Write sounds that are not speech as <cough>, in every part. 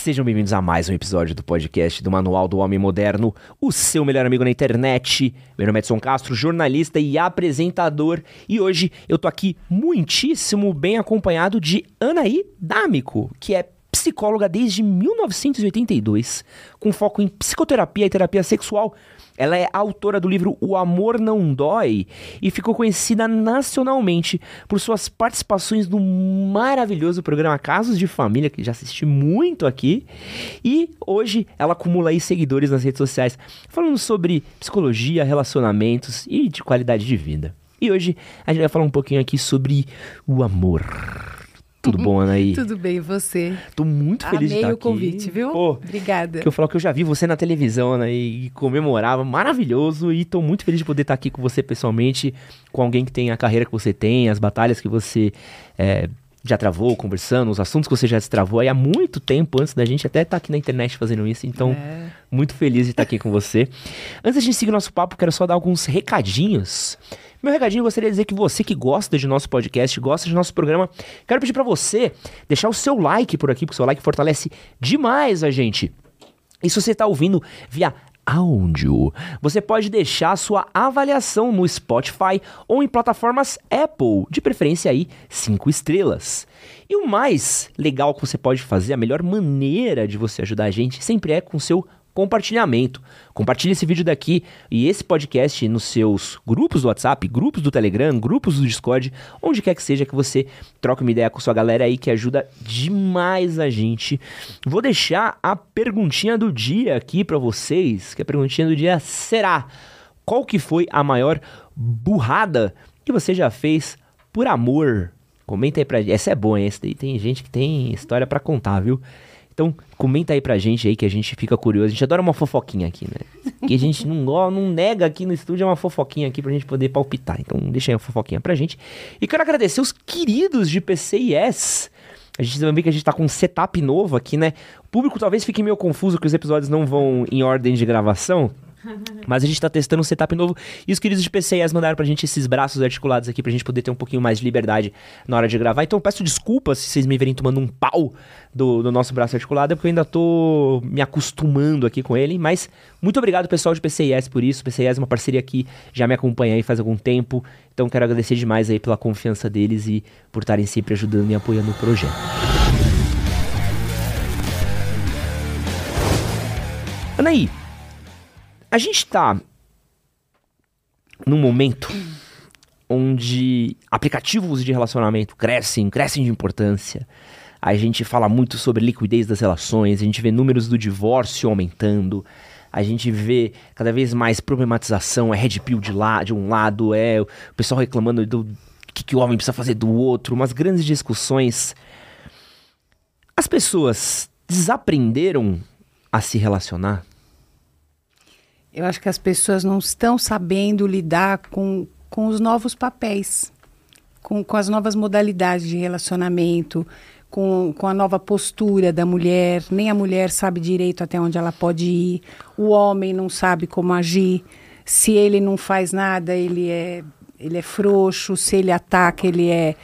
Sejam bem-vindos a mais um episódio do podcast do Manual do Homem Moderno, o seu melhor amigo na internet. Meu nome é Edson Castro, jornalista e apresentador, e hoje eu tô aqui muitíssimo bem acompanhado de Anaí D'Amico, que é psicóloga desde 1982, com foco em psicoterapia e terapia sexual. Ela é autora do livro O Amor Não Dói e ficou conhecida nacionalmente por suas participações no maravilhoso programa Casos de Família, que já assisti muito aqui. E hoje ela acumula aí seguidores nas redes sociais falando sobre psicologia, relacionamentos e de qualidade de vida. E hoje a gente vai falar um pouquinho aqui sobre o amor. Tudo bom, <laughs> Anaí? Tudo bem, e você? Tô muito feliz Amei de estar o aqui. convite, viu? Pô, Obrigada. que eu falo que eu já vi você na televisão, né? E comemorava, maravilhoso. E tô muito feliz de poder estar aqui com você pessoalmente, com alguém que tem a carreira que você tem, as batalhas que você é, já travou, conversando, os assuntos que você já destravou aí há muito tempo antes da gente até estar aqui na internet fazendo isso. Então, É. muito feliz de estar aqui com você. Antes da gente seguir nosso papo, quero só dar alguns recadinhos. Meu recadinho, eu gostaria de dizer que você que gosta de nosso podcast, gosta de nosso programa, quero pedir pra você deixar o seu like por aqui, porque o seu like fortalece demais a gente. E se você está ouvindo via áudio, você pode deixar sua avaliação no Spotify ou em plataformas Apple, de preferência aí cinco estrelas. E o mais legal que você pode fazer, a melhor maneira de você ajudar a gente, sempre é com seu compartilhamento. Compartilhe esse vídeo daqui e esse podcast nos seus grupos do WhatsApp, grupos do Telegram, grupos do Discord, onde quer que seja que você troque uma ideia com sua galera aí que ajuda demais a gente. Vou deixar a perguntinha do dia aqui pra vocês, que a perguntinha do dia será: qual que foi a maior burrada que você já fez por amor? Comenta aí pra gente. Essa é boa, hein? Essa daí tem gente que tem história pra contar, viu? Então, comenta aí pra gente aí que a gente fica curioso. A gente adora uma fofoquinha aqui, né? Que a gente não, não nega aqui no estúdio, é uma fofoquinha aqui pra gente poder palpitar. Então, deixa aí uma fofoquinha pra gente. E quero agradecer os queridos de PCIS. A gente também que a gente tá com um setup novo aqui, né? O público talvez fique meio confuso que os episódios não vão em ordem de gravação. <laughs> Mas a gente tá testando um setup novo e os queridos de PCIS mandaram pra gente esses braços articulados aqui pra gente poder ter um pouquinho mais de liberdade na hora de gravar. Então eu peço desculpas se vocês me verem tomando um pau do, do nosso braço articulado, é porque eu ainda tô me acostumando aqui com ele. Mas muito obrigado, pessoal de PCIS, por isso. PCIS é uma parceria que já me acompanha aí faz algum tempo. Então quero agradecer demais aí pela confiança deles e por estarem sempre ajudando e apoiando o projeto. Anaí, a gente tá num momento onde aplicativos de relacionamento crescem, crescem de importância. A gente fala muito sobre liquidez das relações, a gente vê números do divórcio aumentando, a gente vê cada vez mais problematização, é red pill de, lá, de um lado, é o pessoal reclamando do que, que o homem precisa fazer do outro, umas grandes discussões. As pessoas desaprenderam a se relacionar? Eu acho que as pessoas não estão sabendo lidar com, com os novos papéis, com, com as novas modalidades de relacionamento, com, com a nova postura da mulher. Nem a mulher sabe direito até onde ela pode ir, o homem não sabe como agir. Se ele não faz nada, ele é, ele é frouxo, se ele ataca, ele é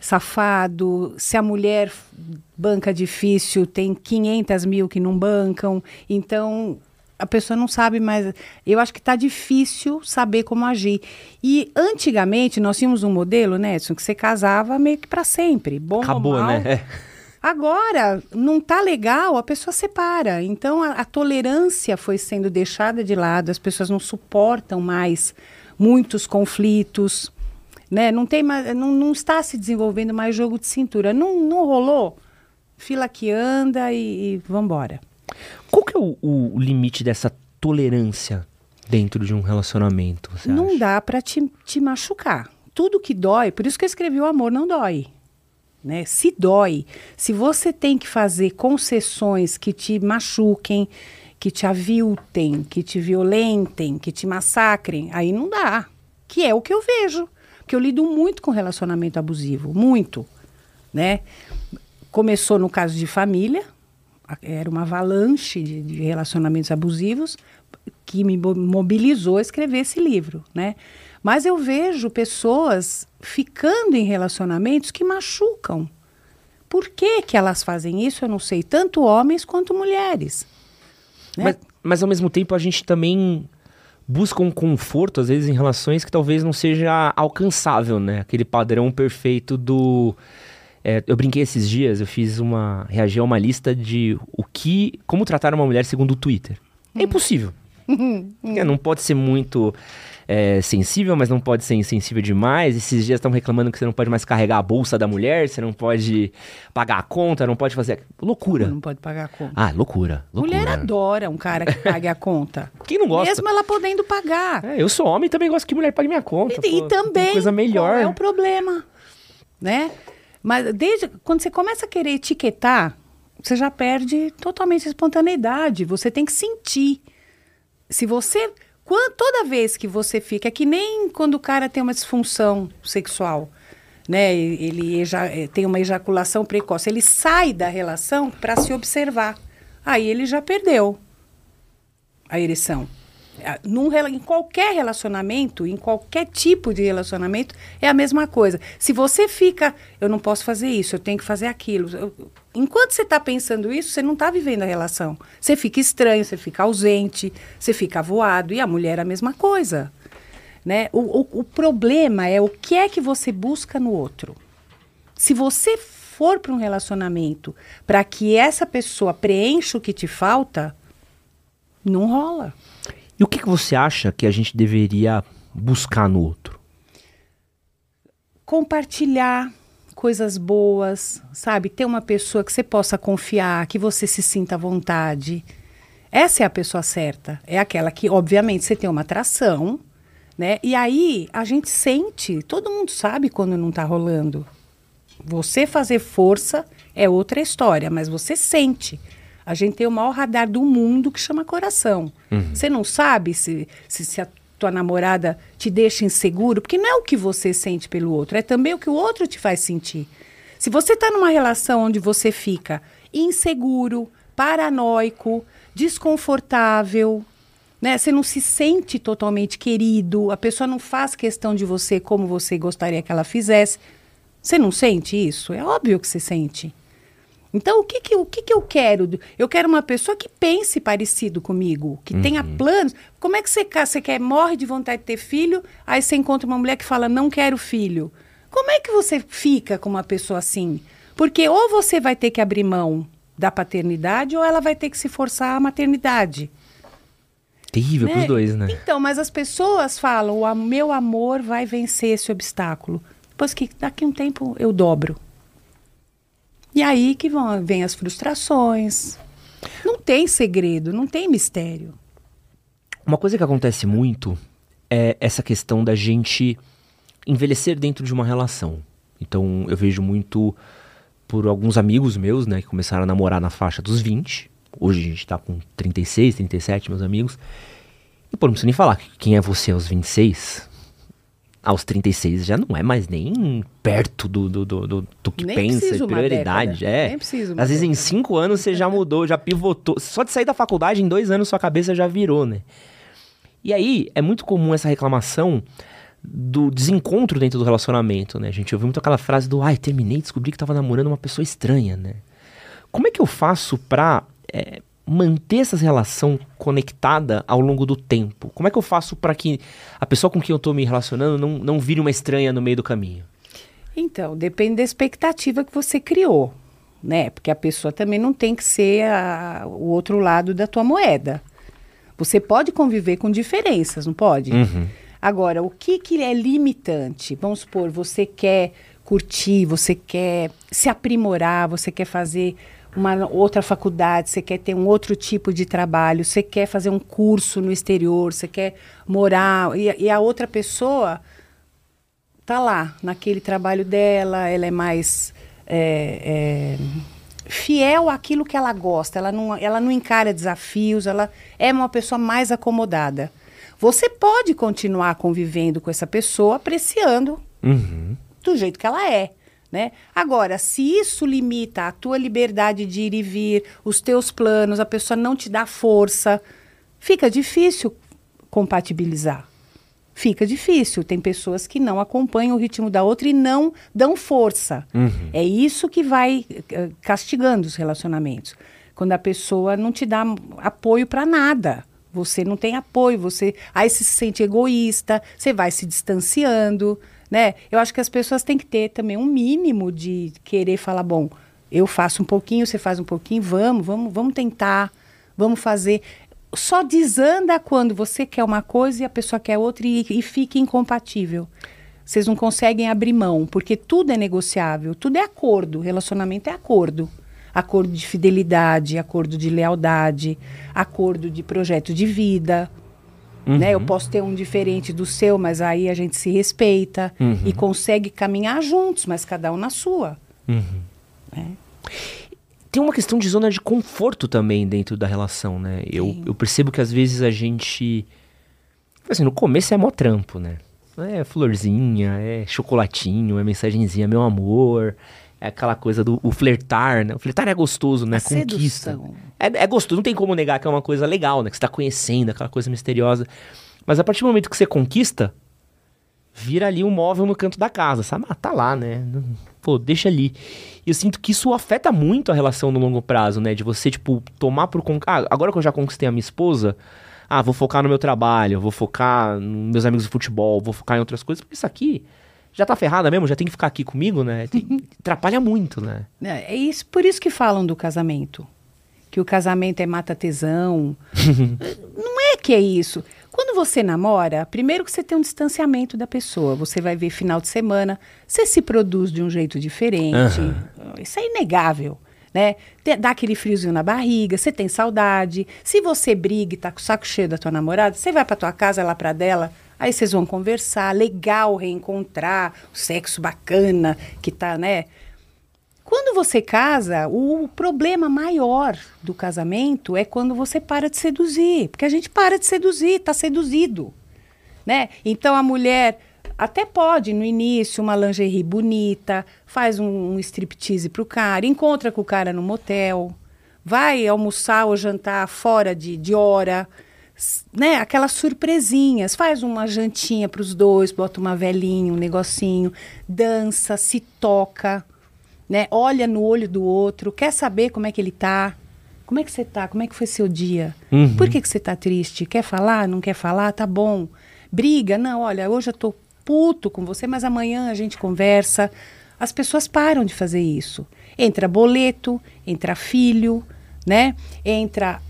safado. Se a mulher banca difícil, tem 500 mil que não bancam. Então, a pessoa não sabe mais. Eu acho que está difícil saber como agir. E antigamente nós tínhamos um modelo, né, Edson, que você casava meio que para sempre. Bom Acabou, ou mal. né? É. Agora, não tá legal, a pessoa separa. Então, a, a tolerância foi sendo deixada de lado, as pessoas não suportam mais muitos conflitos, né? Não, tem mais, não, não está se desenvolvendo mais jogo de cintura. Não, não rolou? Fila que anda e, e vambora. Qual que é o, o limite dessa tolerância dentro de um relacionamento? Não acha? dá para te, te machucar. Tudo que dói, por isso que eu escrevi o amor não dói. Né? Se dói, se você tem que fazer concessões que te machuquem, que te aviltem, que te violentem, que te massacrem, aí não dá. Que é o que eu vejo. Porque eu lido muito com relacionamento abusivo, muito, né? Começou no caso de família, era uma avalanche de, de relacionamentos abusivos que me mo- mobilizou a escrever esse livro, né? Mas eu vejo pessoas ficando em relacionamentos que machucam. por que, que elas fazem isso, eu não sei, tanto homens quanto mulheres. Né? Mas, mas ao mesmo tempo a gente também busca um conforto, às vezes, em relações que talvez não seja alcançável, né? Aquele padrão perfeito do. É, eu brinquei esses dias, eu fiz uma. reagi a uma lista de o que. como tratar uma mulher segundo o Twitter. É impossível. <laughs> É, não pode ser muito é, sensível, mas não pode ser insensível demais. Esses dias estão reclamando que você não pode mais carregar a bolsa da mulher, você não pode pagar a conta, não pode fazer. Loucura. Não pode pagar a conta. Ah, loucura. loucura. Mulher adora um cara que pague a conta. <laughs> Quem não gosta? Mesmo ela podendo pagar. É, eu sou homem e também gosto que mulher pague minha conta. E, e pô. também. Tem coisa melhor. É o problema? Né? Mas desde quando você começa a querer etiquetar, você já perde totalmente a espontaneidade. Você tem que sentir. Se você. Quando, toda vez que você fica, é que nem quando o cara tem uma disfunção sexual, né? Ele eja, eh, tem uma ejaculação precoce. Ele sai da relação para se observar. Aí ele já perdeu a ereção. Ah, Num, em qualquer relacionamento, em qualquer tipo de relacionamento, é a mesma coisa. Se você fica, eu não posso fazer isso, eu tenho que fazer aquilo. eu- enquanto você está pensando isso, você não está vivendo a relação. Você fica estranho, você fica ausente, você fica avoado. E a mulher a mesma coisa. Né? O, o, o problema é o que é que você busca no outro. Se você for para um relacionamento para que essa pessoa preencha o que te falta, não rola. E o que, que você acha que a gente deveria buscar no outro? compartilhar coisas boas, sabe? Ter uma pessoa que você possa confiar, que você se sinta à vontade. Essa é a pessoa certa. É aquela que, obviamente, você tem uma atração, né? E aí a gente sente, todo mundo sabe quando não tá rolando. Você fazer força é outra história, mas você sente. A gente tem o maior radar do mundo que chama coração. Você não sabe se, se, se a tua namorada te deixa inseguro, porque não é o que você sente pelo outro, é também o que o outro te faz sentir. Se você está numa relação onde você fica inseguro, paranoico, desconfortável, né? Você não se sente totalmente querido, a pessoa não faz questão de você como você gostaria que ela fizesse. Você não sente isso? É óbvio que você sente. Então, o que que, o que que eu quero? Eu quero uma pessoa que pense parecido comigo, que tenha planos. Como é que você, você quer, morre de vontade de ter filho, aí você encontra uma mulher que fala, não quero filho. Como é que você fica com uma pessoa assim? Porque ou você vai ter que abrir mão da paternidade, ou ela vai ter que se forçar à maternidade. Terrível né? pros dois, né? Então, mas as pessoas falam, o meu amor vai vencer esse obstáculo. Depois que daqui a um tempo eu dobro. E aí que vão, vem as frustrações. Não tem segredo, não tem mistério. Uma coisa que acontece muito é essa questão da gente envelhecer dentro de uma relação. Então, eu vejo muito por alguns amigos meus, né, que começaram a namorar na faixa dos 20. Hoje a gente tá com 36, 37, meus amigos. E, pô, não preciso nem falar. Quem é você aos 26? Aos 36 já não é mais nem perto do, do, do, do, do que Nem pensa, de prioridade. década. É. Nem precisa uma Às vezes em cinco anos você já mudou, já pivotou. Só de sair da faculdade, em dois anos sua cabeça já virou, né? E aí, é muito comum essa reclamação do desencontro dentro do relacionamento, né? A gente ouviu muito aquela frase do ai, terminei, descobri que tava namorando uma pessoa estranha, né? Como é que eu faço pra é, manter essa relação conectada ao longo do tempo? Como é que eu faço pra que a pessoa com quem eu tô me relacionando não, não vire uma estranha no meio do caminho? Então, depende da expectativa que você criou, né? Porque a pessoa também não tem que ser a- o outro lado da tua moeda. Você pode conviver com diferenças, não pode? Uhum. Agora, o que, que é limitante? Vamos supor, você quer curtir, você quer se aprimorar, você quer fazer uma outra faculdade, você quer ter um outro tipo de trabalho, você quer fazer um curso no exterior, você quer morar, e, e a outra pessoa tá lá, naquele trabalho dela, ela é mais é, é, fiel àquilo que ela gosta, ela não, ela não encara desafios, ela é uma pessoa mais acomodada. Você pode continuar convivendo com essa pessoa, apreciando Uhum. do jeito que ela é. Né? Agora, se isso limita a tua liberdade de ir e vir, os teus planos, a pessoa não te dá força, fica difícil compatibilizar. fica difícil. Tem pessoas que não acompanham o ritmo da outra e não dão força. Uhum. É isso que vai eh, castigando os relacionamentos. Quando a pessoa não te dá apoio para nada. Você não tem apoio, você aí se sente egoísta, você vai se distanciando, né? Eu acho que as pessoas têm que ter também um mínimo de querer falar, bom, eu faço um pouquinho, você faz um pouquinho, vamos, vamos, vamos tentar, vamos fazer só desanda quando você quer uma coisa e a pessoa quer outra e, e fica incompatível. Vocês não conseguem abrir mão, porque tudo é negociável, tudo é acordo, relacionamento é acordo. Acordo de fidelidade, acordo de lealdade, acordo de projeto de vida. Uhum. Né? Eu posso ter um diferente do seu, mas aí a gente se respeita uhum. e consegue caminhar juntos, mas cada um na sua. Uhum. Né? tem uma questão de zona de conforto também dentro da relação, né? Eu, eu percebo que às vezes a gente. Assim, no começo é mó trampo, né? É florzinha, é chocolatinho, é mensagenzinha, meu amor. É aquela coisa do flertar, né? O flertar é gostoso, né? A Conquista. É, é gostoso, não tem como negar que é uma coisa legal, né? Que você tá conhecendo, aquela coisa misteriosa. Mas a partir do momento que você conquista, vira ali um móvel no canto da casa, sabe? Ah, tá lá, né? Pô, deixa ali. E eu sinto que isso afeta muito a relação no longo prazo, né? De você, tipo, tomar por... Con... Ah, agora que eu já conquistei a minha esposa, ah, vou focar no meu trabalho, vou focar nos meus amigos de futebol, vou focar em outras coisas, porque isso aqui já tá ferrada mesmo, já tem que ficar aqui comigo, né? Tem... <laughs> atrapalha muito, né? É, é isso, por isso que falam do casamento. Que o casamento é mata tesão. <laughs> Não é que é isso. Quando você namora, primeiro que você tem um distanciamento da pessoa. Você vai ver final de semana, você se produz de um jeito diferente. Uhum. Isso é inegável. Né? Dá aquele friozinho na barriga, você tem saudade. Se você briga e tá com o saco cheio da tua namorada, você vai pra tua casa, ela pra dela, aí vocês vão conversar, legal reencontrar, o sexo bacana que tá, né? Quando você casa, o problema maior do casamento é quando você para de seduzir, porque a gente para de seduzir, está seduzido, né? Então a mulher até pode no início uma lingerie bonita, faz um, um striptease pro cara, encontra com o cara no motel, vai almoçar ou jantar fora de, de hora, né? Aquelas surpresinhas, faz uma jantinha para os dois, bota uma velhinha, um negocinho, dança, se toca né? Olha no olho do outro, quer saber como é que ele tá. Como é que você tá? Como é que foi seu dia? Uhum. Por que, que você tá triste? Quer falar? Não quer falar? Tá bom. Briga? Não, olha, hoje eu tô puto com você, mas amanhã a gente conversa. As pessoas param de fazer isso. Entra boleto, entra filho, né? Entra.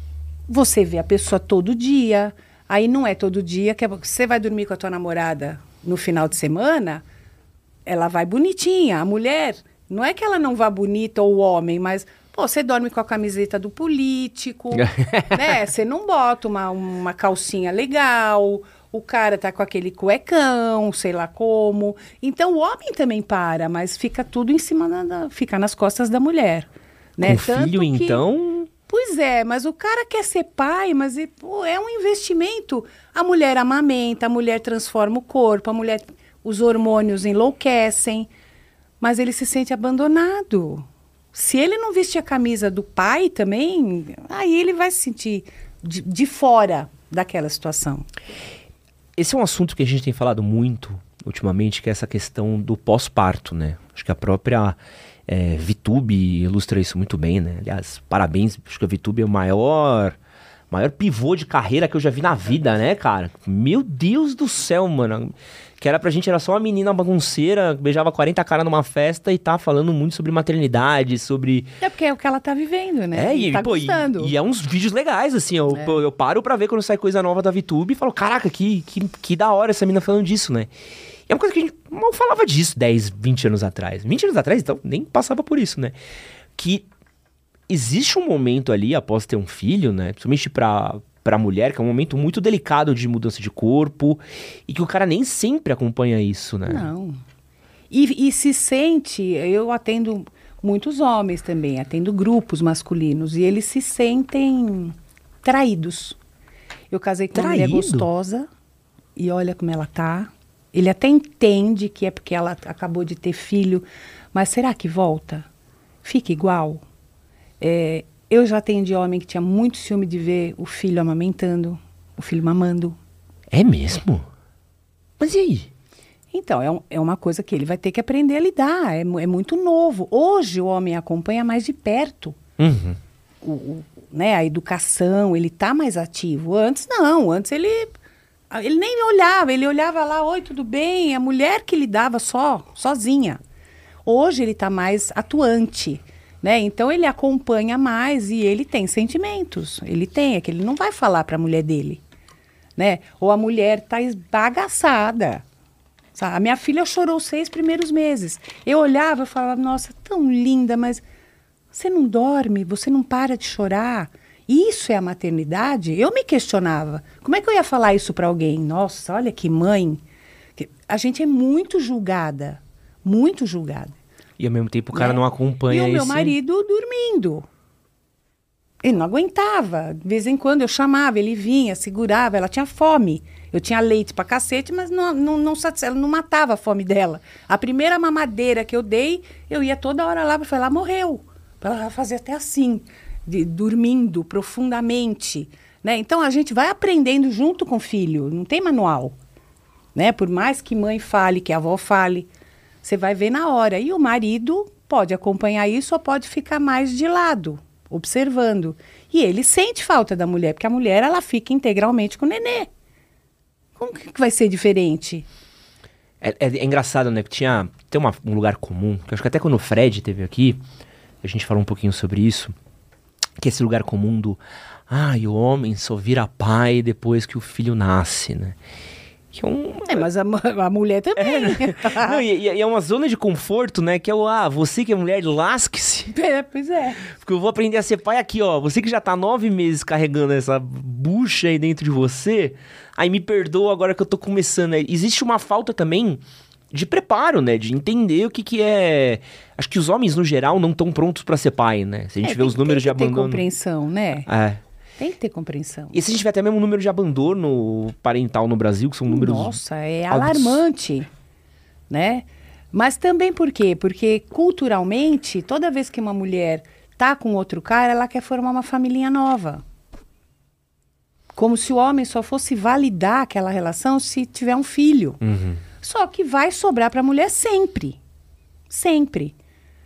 Você vê a pessoa todo dia. Aí não é todo dia que é você vai dormir com a tua namorada no final de semana, ela vai bonitinha. A mulher não é que ela não vá bonita ou o homem, mas pô, você dorme com a camiseta do político, <laughs> né? Você não bota uma, uma calcinha legal, o cara tá com aquele cuecão, sei lá como. Então o homem também para, mas fica tudo em cima da, fica nas costas da mulher, né? Com Tanto filho que, então? Pois é, mas o cara quer ser pai, mas pô, é um investimento. A mulher amamenta, a mulher transforma o corpo, a mulher os hormônios enlouquecem mas ele se sente abandonado. Se ele não vestir a camisa do pai também, aí ele vai se sentir de, de fora daquela situação. Esse é um assunto que a gente tem falado muito ultimamente, que é essa questão do pós-parto, né? Acho que a própria é, Vitube ilustra isso muito bem, né? Aliás, parabéns, acho que a Vitube é o maior maior pivô de carreira que eu já vi na vida, né, cara? Meu Deus do céu, mano. Que era pra gente, era só uma menina bagunceira, beijava 40 caras numa festa e tá falando muito sobre maternidade, sobre. É porque é o que ela tá vivendo, né? É, e, tá pô, e, e, é uns vídeos legais, assim. Eu, é. eu paro pra ver quando sai coisa nova da VTube e falo, caraca, que, que, que da hora essa menina falando disso, né? E é uma coisa que a gente mal falava disso 10, 20 anos atrás. 20 anos atrás, então, nem passava por isso, né? Que existe um momento ali após ter um filho, né? Principalmente pra, pra mulher, que é um momento muito delicado de mudança de corpo e que o cara nem sempre acompanha isso, né? Não. E, e se sente, eu atendo muitos homens também, atendo grupos masculinos e eles se sentem traídos. Eu casei com Traído? uma mulher gostosa e olha como ela tá. Ele até entende que é porque ela acabou de ter filho, mas será que volta? Fica igual? É, eu já atendi homem que tinha muito ciúme de ver o filho amamentando, o filho mamando. É mesmo? Mas e aí? Então, é, um, é uma coisa que ele vai ter que aprender a lidar. É, é muito novo. Hoje o homem acompanha mais de perto Uhum. o, o- né, a educação, ele está mais ativo. Antes não, antes ele ele nem olhava, ele olhava lá, oi, tudo bem? A mulher que lidava só, sozinha. Hoje ele está mais atuante, né? Então ele acompanha mais e ele tem sentimentos. Ele tem, é que ele não vai falar para a mulher dele, né? Ou a mulher está esbagaçada. Sabe? A minha filha chorou seis primeiros meses. Eu olhava e falava, nossa, tão linda, mas você não dorme, você não para de chorar. Isso é a maternidade? Eu me questionava. Como é que eu ia falar isso para alguém? Nossa, olha que mãe. A gente é muito julgada. Muito julgada. E ao mesmo tempo o cara né? não acompanha E o meu esse- marido dormindo. Ele não aguentava. De vez em quando eu chamava, ele vinha, segurava, ela tinha fome. Eu tinha leite pra cacete, mas não, não, não, ela não matava a fome dela. A primeira mamadeira que eu dei, eu ia toda hora lá para falar, ela morreu. Ela fazia até assim, de- dormindo profundamente. Né? Então a gente vai aprendendo junto com o filho, não tem manual né? Por mais que mãe fale, que avó fale, você vai ver na hora. E o marido pode acompanhar isso ou pode ficar mais de lado, observando. E ele sente falta da mulher, porque a mulher ela fica integralmente com o nenê. Como que vai ser diferente? É, é- é engraçado, né? Que tinha tem uma- um lugar comum, que eu acho que até quando o Fred teve aqui, a gente falou um pouquinho sobre isso, que é esse lugar comum do ah, e o homem só vira pai depois que o filho nasce, né? Que é um. É, mas a, a mulher também. <laughs> Não, e, e- é uma zona de conforto, né? Que é o, ah, você que é mulher, lasque-se. É, pois é. Porque eu vou aprender a ser pai aqui, ó. Você que já tá nove meses carregando essa bucha aí dentro de você, aí me perdoa agora que eu tô começando. Existe uma falta também de preparo, né? De entender o que que é... Acho que os homens, no geral, não estão prontos pra ser pai, né? Se a gente É, vê os números de tem que ter abandono... compreensão, né? É. Tem que ter compreensão. E se a gente vê até mesmo o número de abandono parental no Brasil, que são números... Nossa, é alarmante, né? Mas também por quê? Porque culturalmente, toda vez que uma mulher tá com outro cara, ela quer formar uma família nova. Como se o homem só fosse validar aquela relação se tiver um filho. Uhum. Só que vai sobrar para a mulher sempre. Sempre.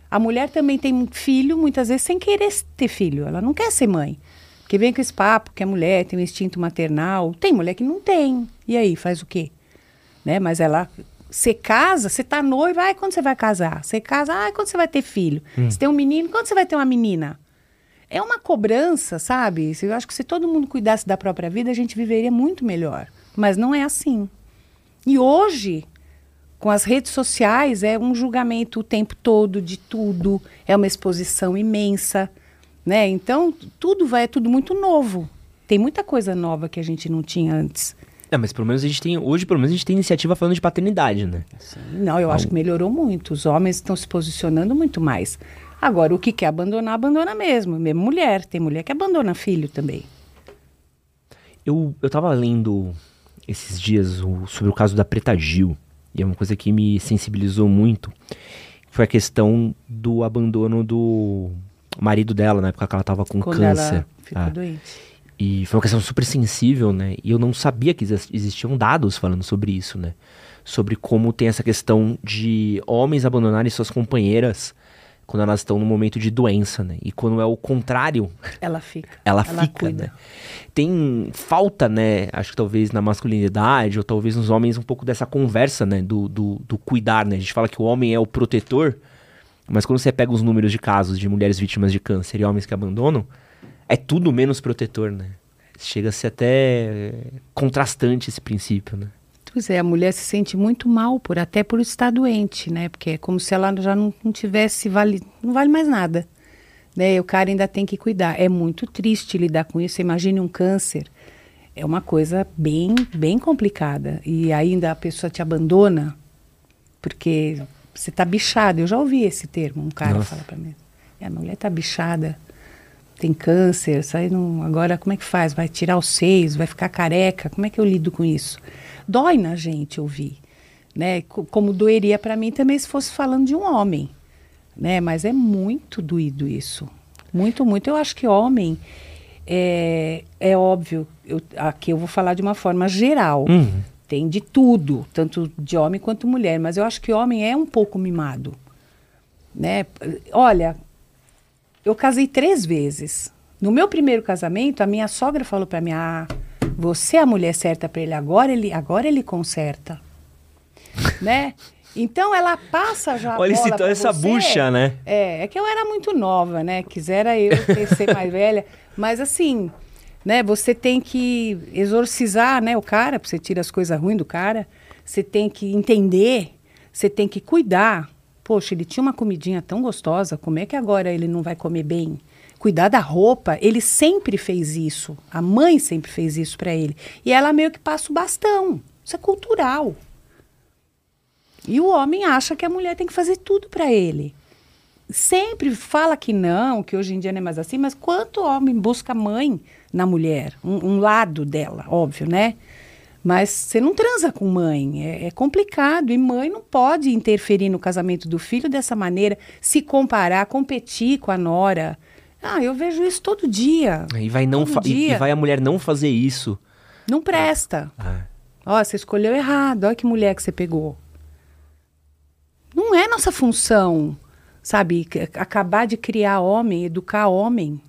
A mulher também tem um filho, muitas vezes, sem querer ter filho. Ela não quer ser mãe. Porque vem com esse papo que a mulher tem um instinto maternal. Tem mulher que não tem. E aí, faz o quê? Né? Mas ela. Você casa, você tá noiva, ai, quando você vai casar? Você casa, ai, quando você vai ter filho? Você tem um menino, quando você vai ter uma menina? É uma cobrança, sabe? Eu acho que se todo mundo cuidasse da própria vida, a gente viveria muito melhor. Mas não é assim. E hoje, com as redes sociais, é um julgamento o tempo todo de tudo, é uma exposição imensa, né? Então, tudo vai, é tudo muito novo. Tem muita coisa nova que a gente não tinha antes. É, mas pelo menos a gente tem... Hoje, pelo menos, a gente tem iniciativa falando de paternidade, né? Não, eu acho que melhorou muito. Os homens estão se posicionando muito mais. Agora, o que quer abandonar, abandona mesmo. Mesmo mulher. Tem mulher que abandona filho também. Eu, eu tava lendo esses dias o- sobre o caso da Preta Gil, e é uma coisa que me sensibilizou muito. Foi a questão do abandono do marido dela, na época que ela tava com Quando câncer. ela ficou Ah, doente. E foi uma questão super sensível, né? E eu não sabia que exis- existiam dados falando sobre isso, né? Sobre como tem essa questão de homens abandonarem suas companheiras quando elas estão no momento de doença, né? E quando é o contrário, Ela fica. ela, fica, cuida. né? Tem falta, né? Acho que talvez na masculinidade ou talvez nos homens um pouco dessa conversa, né? Do, do, do cuidar, né? A gente fala que o homem é o protetor, mas quando você pega os números de casos de mulheres vítimas de câncer e homens que abandonam, é tudo menos protetor, né? Chega a ser até contrastante esse princípio, né? Pois é, a mulher se sente muito mal por até por estar doente, né? Porque é como se ela já não, não tivesse vale, não vale mais nada, né? E o cara ainda tem que cuidar. É muito triste lidar com isso. Imagine um câncer, é uma coisa bem, bem complicada. E ainda a pessoa te abandona porque você tá bichada. Eu já ouvi esse termo. Um cara Nossa. fala para mim: "É, a mulher tá bichada." Tem câncer, sai não, agora como é que faz? Vai tirar os seios, vai ficar careca? Como é que eu lido com isso? Dói na gente ouvir, né? Co- Como doeria para mim também se fosse falando de um homem, né? Mas é muito doído isso, muito, muito. Eu acho que homem é, é óbvio. Eu, aqui eu vou falar de uma forma geral. Uhum. Tem de tudo, tanto de homem quanto mulher, mas eu acho que homem é um pouco mimado. Né? Olha, eu casei três vezes. No meu primeiro casamento, a minha sogra falou para mim: ah, você é a mulher certa para ele agora, ele agora ele conserta, <laughs> né? Então ela passa já. Olha esse, essa você. bucha, né? É, é que eu era muito nova, né? Quisera eu ser mais velha, mas assim, né? Você tem que exorcizar, né, o cara, você tira as coisas ruins do cara. Você tem que entender, você tem que cuidar. Poxa, ele tinha uma comidinha tão gostosa, como é que agora ele não vai comer bem? Cuidar da roupa, ele sempre fez isso. A mãe sempre fez isso para ele. E ela meio que passa o bastão. Isso é cultural. E o homem acha que a mulher tem que fazer tudo para ele. Sempre fala que não, que hoje em dia não é mais assim, mas quanto homem busca mãe na mulher? Um, um lado dela, óbvio, né? Mas você não transa com mãe, é, é, complicado. E mãe não pode interferir no casamento do filho dessa maneira, se comparar, competir com a nora. Ah, eu vejo isso todo dia. E vai, não e, e, vai a mulher não fazer isso. Não presta. É. Ó, você escolheu errado, olha que mulher que você pegou. Não é nossa função, sabe, acabar de criar homem, educar homem.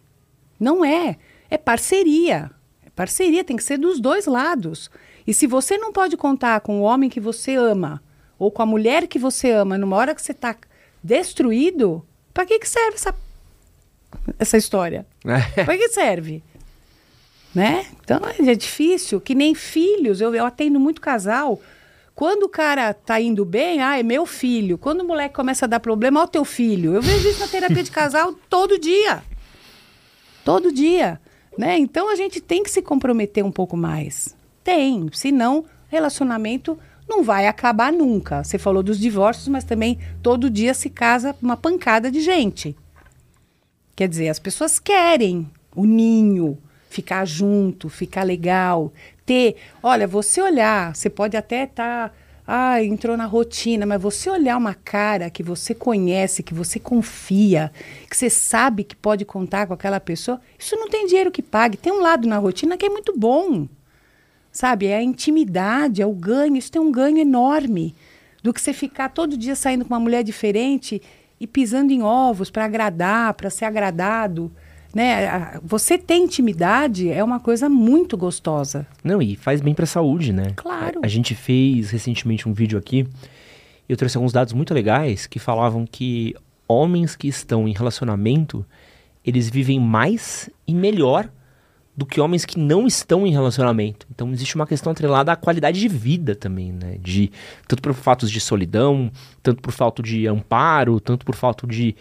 Não é. É parceria. É parceria, tem que ser dos dois lados. E se você não pode contar com o homem que você ama, ou com a mulher que você ama, numa hora que você está destruído, para que, que serve essa, essa história? para que serve? Né? Então é difícil, que nem filhos. Eu, eu atendo muito casal quando o cara tá indo bem, ah, é meu filho. Quando o moleque começa a dar problema, ó, o teu filho. Eu vejo isso na terapia de casal <laughs> todo dia. Todo dia. Né? Então a gente tem que se comprometer um pouco mais. Tem. Senão, relacionamento não vai acabar nunca. Você falou dos divórcios, mas também todo dia se casa uma pancada de gente. Quer dizer, as pessoas querem o ninho, ficar junto, ficar legal, ter. Olha, você olhar, você pode até estar. Tá, ah, entrou na rotina, mas você olhar uma cara que você conhece, que você confia, que você sabe que pode contar com aquela pessoa, isso não tem dinheiro que pague. Tem um lado na rotina que é muito bom. Sabe? É a intimidade, é o ganho. Isso tem um ganho enorme do que você ficar todo dia saindo com uma mulher diferente e pisando em ovos para agradar, para ser agradado né? Você ter intimidade é uma coisa muito gostosa. Não, e faz bem para a saúde, né? Claro. A, a, gente fez recentemente um vídeo aqui. Eu trouxe alguns dados muito legais que falavam que homens que estão em relacionamento, eles vivem mais e melhor do que homens que não estão em relacionamento. Então existe uma questão atrelada à qualidade de vida também, né? De tanto por fatos de solidão, tanto por falta de amparo, tanto por falta de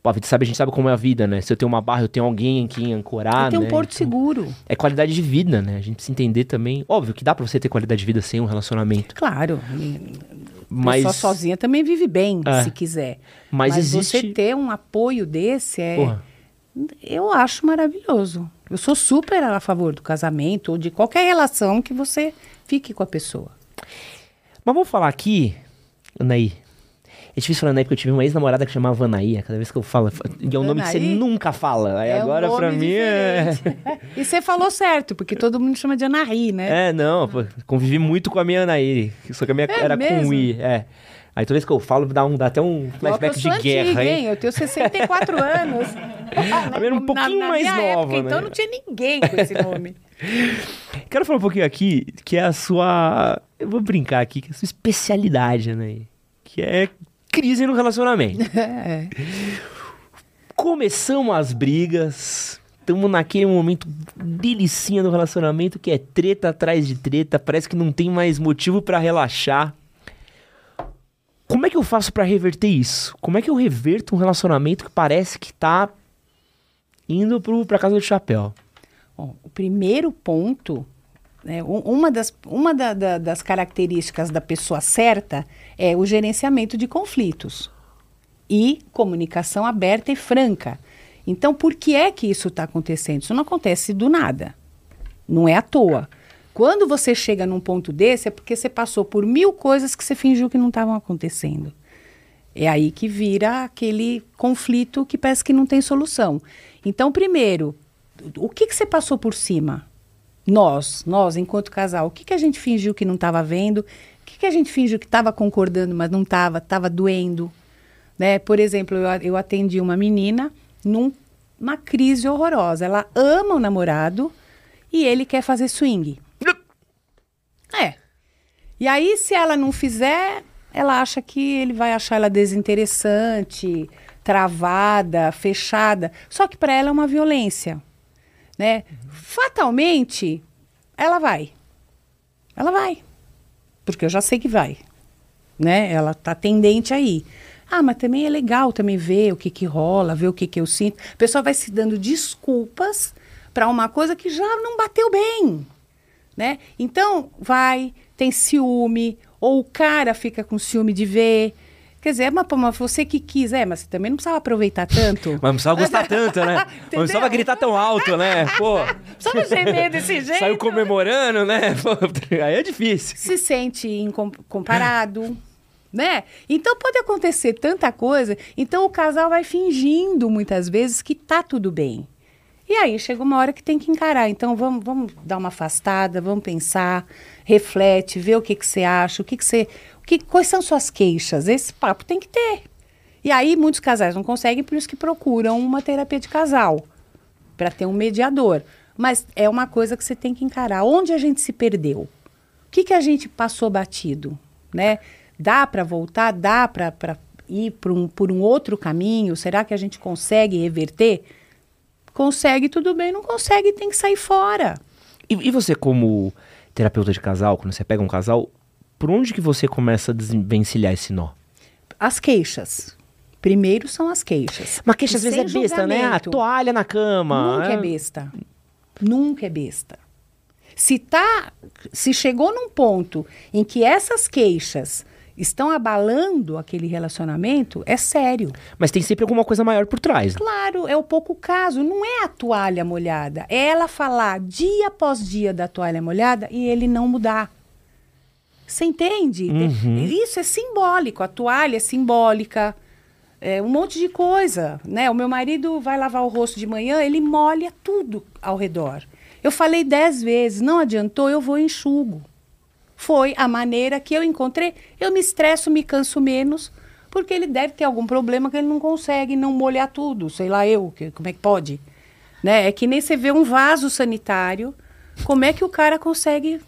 Pô, a gente sabe, a gente sabe como é a vida, né? Se eu tenho uma barra, eu tenho alguém em quem ancorar, Tem né? um porto então, seguro. É qualidade de vida, né? A gente precisa entender também. Óbvio que dá pra você ter qualidade de vida sem um relacionamento. Claro. Mas... Pessoa sozinha também vive bem, é. se quiser. Mas, Mas existe... você ter um apoio desse é... Porra. Eu acho maravilhoso. Eu sou super a favor do casamento ou de qualquer relação que você fique com a pessoa. Mas vamos falar aqui, Anaí, é difícil falar, né? Porque eu tive uma ex-namorada que chamava Anaí. Cada vez que eu falo, é um nome que você nunca fala. Aí é agora, um pra mim, é. <laughs> e você falou certo, porque todo mundo chama de Anaí, né? É, não. Pô, convivi muito com a minha Anaí. Só que a minha é era mesmo? com I. É. Aí toda vez que eu falo, dá, um, dá até um flashback de guerra, antiga, hein? Eu tenho 64 <laughs> anos. A minha um pouquinho na, na mais nova, época, né? Então não tinha ninguém com esse nome. <laughs> Quero falar um pouquinho aqui, que é a sua... Eu vou brincar aqui, que é a sua especialidade, né? Que é crise no relacionamento. <laughs> É. Começamos as brigas. Estamos naquele momento delicinha do relacionamento que é treta atrás de treta, parece que não tem mais motivo para relaxar. Como é que eu faço para reverter isso? Como é que eu reverto um relacionamento que parece que tá indo pro, pra casa do chapéu? Bom, o primeiro ponto né? Uma, das, uma da, da, das características da pessoa certa é o gerenciamento de conflitos e comunicação aberta e franca. Então, por que é que isso está acontecendo? Isso não acontece do nada. Não é à toa. Quando você chega num ponto desse, é porque você passou por mil coisas que você fingiu que não estavam acontecendo. É aí que vira aquele conflito que parece que não tem solução. Então, primeiro, o que, que você passou por cima? Nós, nós, enquanto casal, o que, que a gente fingiu que não estava vendo? O que, que a gente fingiu que estava concordando, mas não estava, estava doendo? Né? Por exemplo, eu, eu atendi uma menina numa crise horrorosa. Ela ama o namorado e ele quer fazer swing. É. E aí, se ela não fizer, ela acha que ele vai achar ela desinteressante, travada, fechada. Só que para ela é uma violência, né? Fatalmente, ela vai. Ela vai. Porque eu já sei que vai, né? Ela tá tendente aí. Ah, mas também é legal também ver o que que rola, ver o que que eu sinto. A pessoa vai se dando desculpas para uma coisa que já não bateu bem, né? Então, vai, tem ciúme, ou o cara fica com ciúme de ver. Quer dizer, é mas, mas você que quis, é, mas você também não precisava aproveitar tanto. Mas não precisava gostar tanto, né? <laughs> Não precisava gritar tão alto, né? Pô. Precisava gemer desse <laughs> jeito. Saiu comemorando, né? Pô, <laughs> aí é difícil. Se sente comparado. Né? Então pode acontecer tanta coisa. Então o casal vai fingindo muitas vezes que tá tudo bem. E aí chega uma hora que tem que encarar. Então vamos, vamos dar uma afastada, vamos pensar, reflete, vê o que, que você acha, o que, que você. O que, quais são suas queixas? Esse papo tem que ter. E aí muitos casais não conseguem, por isso que procuram uma terapia de casal, para ter um mediador. Mas é uma coisa que você tem que encarar. Onde a gente se perdeu? O que, que a gente passou batido? Né? Dá para voltar? Dá para ir por um, por um outro caminho? Será que a gente consegue reverter? Consegue, tudo bem. Não consegue, tem que sair fora. E, e você, como terapeuta de casal, quando você pega um casal, por onde que você começa a desvencilhar esse nó? As queixas. Primeiro são as queixas. Mas queixa às vezes é besta, né? A toalha na cama. Nunca é... é besta. Nunca é besta. Se tá, se chegou num ponto em que essas queixas estão abalando aquele relacionamento, é sério. Mas tem sempre alguma coisa maior por trás. Né? Claro, é o pouco caso. Não é a toalha molhada. É ela falar dia após dia da toalha molhada e ele não mudar. Você entende? Uhum. Isso é simbólico. A toalha é simbólica. É um monte de coisa, né? O meu marido vai lavar o rosto de manhã, ele molha tudo ao redor. Eu falei dez vezes, não adiantou, eu vou enxugo foi a maneira que eu encontrei. Eu me estresso, me canso menos, porque ele deve ter algum problema que ele não consegue não molhar tudo, sei lá eu, que, como é que pode? Né? É que nem você vê um vaso sanitário, como é que o cara consegue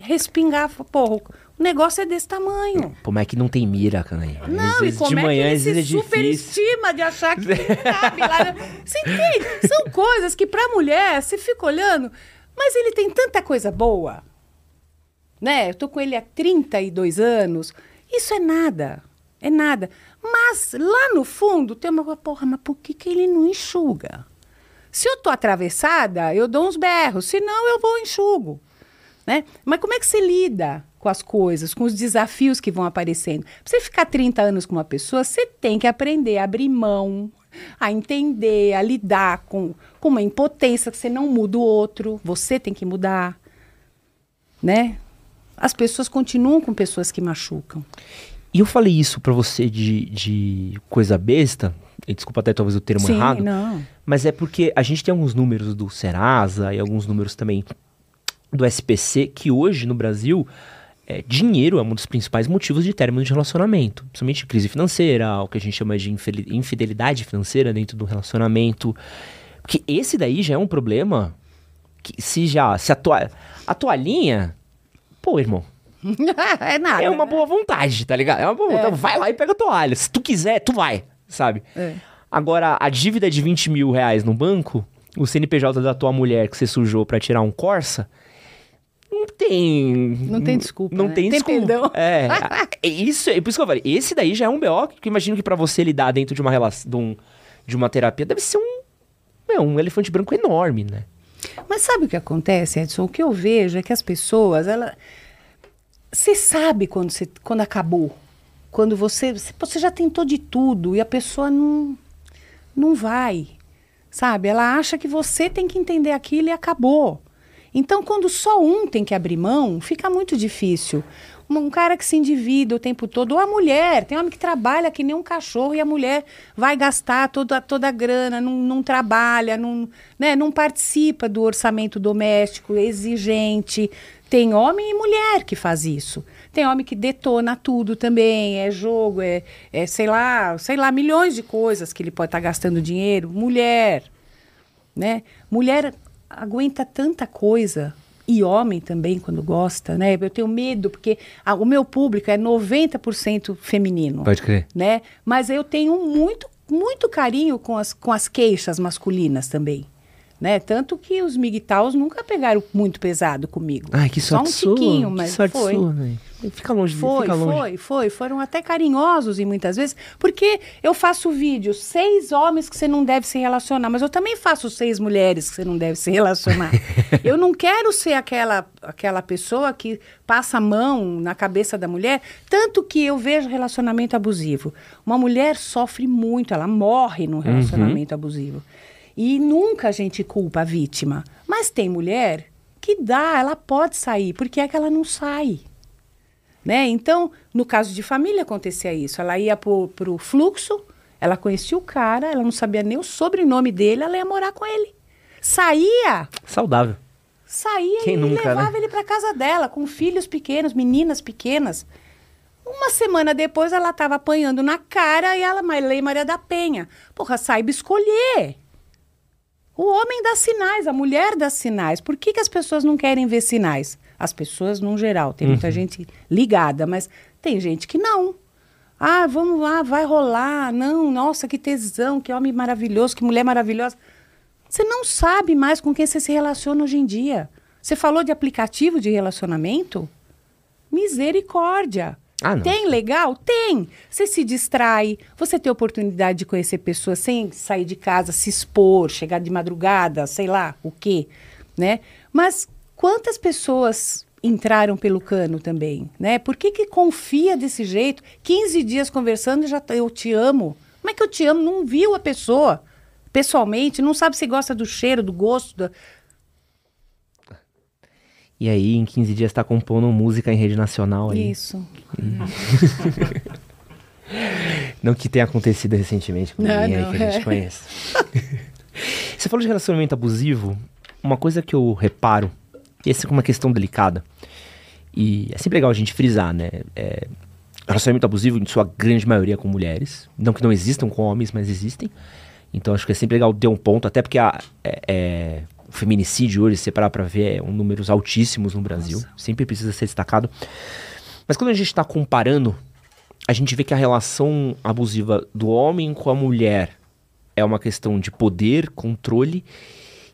respingar? Porra, o negócio é desse tamanho. Como é que não tem mira, Canaí? Não, e como de é manhã, que ele se é superestima de achar que cabe lá. Você entende? São coisas que pra mulher, você fica olhando, mas ele tem tanta coisa boa né? Eu tô com ele há 32 anos. Isso é nada. É nada. Mas lá no fundo tem uma porra, mas por que, que ele não enxuga? Se eu tô atravessada, eu dou uns berros, senão eu vou enxugo. Né? Mas como é que você lida com as coisas, com os desafios que vão aparecendo? Pra você ficar 30 anos com uma pessoa, você tem que aprender a abrir mão, a entender, a lidar com, com uma impotência que você não muda o outro, você tem que mudar, né? As pessoas continuam com pessoas que machucam. E eu falei isso para você de, de coisa besta, e desculpa até talvez o termo Sim, errado, não. mas é porque a gente tem alguns números do Serasa e alguns números também do SPC que hoje no Brasil é, dinheiro é um dos principais motivos de término de relacionamento, principalmente crise financeira, o que a gente chama de infidelidade financeira dentro do relacionamento, porque esse daí já é um problema que se já se a, toalha, a toalhinha Pô, irmão. <laughs> é nada. É uma boa vontade, tá ligado? É uma boa vontade. É. Vai lá e pega a toalha. Se tu quiser, tu vai, sabe? É. Agora, a dívida de 20 mil reais no banco, o CNPJ da tua mulher que você sujou para tirar um Corsa, não tem. Não tem desculpa. Não né? tem, tem desculpa. Perdão. <laughs> É. é isso, é por isso que eu falei. Esse daí já é um BO que eu imagino que para você lidar dentro de uma relação, de, um, de uma terapia, deve ser um. É, um elefante branco enorme, né? Mas sabe o que acontece, Edson? O que eu vejo é que as pessoas, ela. Você sabe quando, você, quando acabou. Quando você, você já tentou de tudo e a pessoa não, não vai. Sabe? Ela acha que você tem que entender aquilo e acabou. Então, quando só um tem que abrir mão, fica muito difícil. Um cara que se endivida o tempo todo, ou a mulher, tem homem que trabalha que nem um cachorro e a mulher vai gastar toda, toda a grana, não, não trabalha, não, né, não participa do orçamento doméstico, exigente. Tem homem e mulher que faz isso. Tem homem que detona tudo também, é jogo, é, é sei lá, sei lá, milhões de coisas que ele pode estar tá gastando dinheiro. Mulher, né? Mulher aguenta tanta coisa e homem também quando gosta, né? Eu tenho medo porque a, o meu público é 90% feminino. Pode crer. Né? Mas eu tenho muito muito carinho com as, com as queixas masculinas também né? Tanto que os migtaus nunca pegaram muito pesado comigo. Ai, que sorte Só um tiquinho, sua, mas que sorte foi. Sua, fica longe, foi, fica longe. Foi, foi, foram até carinhosos e muitas vezes, porque eu faço vídeos, seis homens que você não deve se relacionar, mas eu também faço seis mulheres que você não deve se relacionar. <laughs> eu não quero ser aquela, aquela pessoa que passa a mão na cabeça da mulher, tanto que eu vejo relacionamento abusivo. Uma mulher sofre muito, ela morre num uhum. relacionamento uhum. abusivo. E nunca a gente culpa a vítima. Mas tem mulher que dá, ela pode sair, porque é que ela não sai. Né? Então, no caso de família acontecia isso. Ela ia para o fluxo, ela conhecia o cara, ela não sabia nem o sobrenome dele, ela ia morar com ele. Saía. Saudável. Saía Quem e nunca, levava né? ele para casa dela, com filhos pequenos, meninas pequenas. Uma semana depois ela estava apanhando na cara e ela, Maria da Penha. Porra, saiba escolher. O homem dá sinais, a mulher dá sinais. Por que, que as pessoas não querem ver sinais? As pessoas, no geral, tem muita uhum. gente ligada, mas tem gente que não. Ah, vamos lá, vai rolar. Não, nossa, que tesão, que homem maravilhoso, que mulher maravilhosa. Você não sabe mais com quem você se relaciona hoje em dia. Você falou de aplicativo de relacionamento? Misericórdia. Ah, tem legal? Tem. Você se distrai, você tem oportunidade de conhecer pessoas sem sair de casa, se expor, chegar de madrugada, sei lá, o quê, né? Mas quantas pessoas entraram pelo cano também, né? Por que que confia desse jeito? 15 dias conversando e já eu te amo. Como é que eu te amo? Não viu a pessoa pessoalmente, não sabe se gosta do cheiro, do gosto, da, e aí, em 15 dias, está compondo música em rede nacional aí. Isso. <laughs> não que tenha acontecido recentemente com ninguém aí que a gente é. conhece. <laughs> Você falou de relacionamento abusivo. Uma coisa que eu reparo, essa é uma questão delicada, e é sempre legal a gente frisar, né? É, relacionamento abusivo, em sua grande maioria, com mulheres. Não que não existam com homens, mas existem. Então acho que é sempre legal ter um ponto, até porque a, é, é o feminicídio hoje, se você parar pra ver, é um números altíssimos no Brasil. Nossa. Sempre precisa ser destacado. Mas quando a gente está comparando, a gente vê que a relação abusiva do homem com a mulher é uma questão de poder, controle.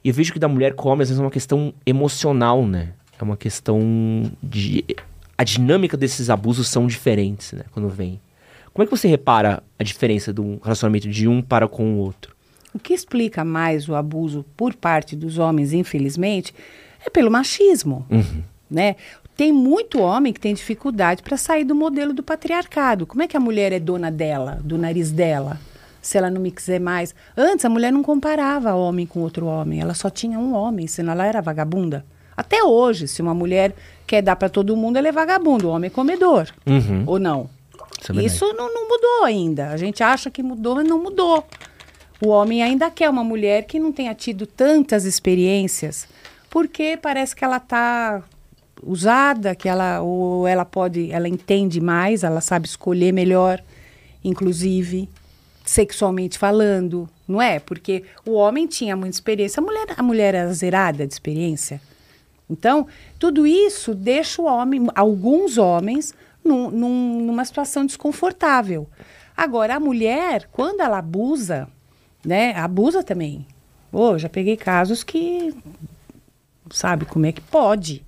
E eu vejo que da mulher com o homem, às vezes, é uma questão emocional, né? É uma questão de. A dinâmica desses abusos são diferentes, né? Quando vem. Como é que você repara a diferença do relacionamento de um para com o outro? O que explica mais o abuso por parte dos homens, infelizmente, é pelo machismo. Uhum. Né? Tem muito homem que tem dificuldade para sair do modelo do patriarcado. Como é que a mulher é dona dela, do nariz dela? Se ela não me quiser mais. Antes a mulher não comparava homem com outro homem, ela só tinha um homem, senão ela era vagabunda. Até hoje, se uma mulher quer dar para todo mundo, ela é vagabundo, o homem é comedor. Uhum. Ou não? Isso, é Isso não, não mudou ainda. A gente acha que mudou, mas não mudou. O homem ainda quer uma mulher que não tenha tido tantas experiências, porque parece que ela está usada, que ela ou ela pode, ela entende mais, ela sabe escolher melhor, inclusive sexualmente falando, não é? Porque o homem tinha muita experiência, a mulher, a mulher era zerada de experiência. Então, tudo isso deixa o homem, alguns homens, num, num, numa situação desconfortável. Agora, a mulher, quando ela abusa, né, abusa também. Oh, já peguei casos que sabe como é que pode,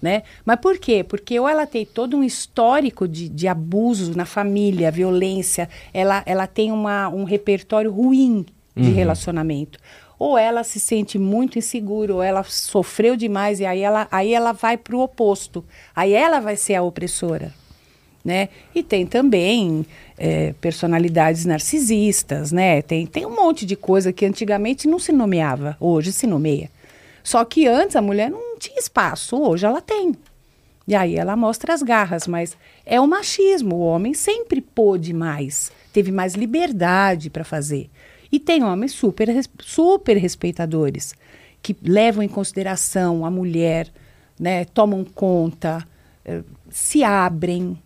né? Mas por quê? Porque ou ela tem todo um histórico de, de abuso na família, violência, ela, ela tem uma, um repertório ruim de uhum. relacionamento. Ou ela se sente muito insegura, ou ela sofreu demais, e aí ela, aí ela vai para o oposto. Aí ela vai ser a opressora né? E tem também é, personalidades narcisistas, né? Tem, tem um monte de coisa que antigamente não se nomeava, hoje se nomeia. Só que antes a mulher não tinha espaço, hoje ela tem. E aí ela mostra as garras, mas é o machismo. O homem sempre pôde mais, teve mais liberdade para fazer. E tem homens super, super respeitadores, que levam em consideração a mulher, né, tomam conta, eh, se abrem.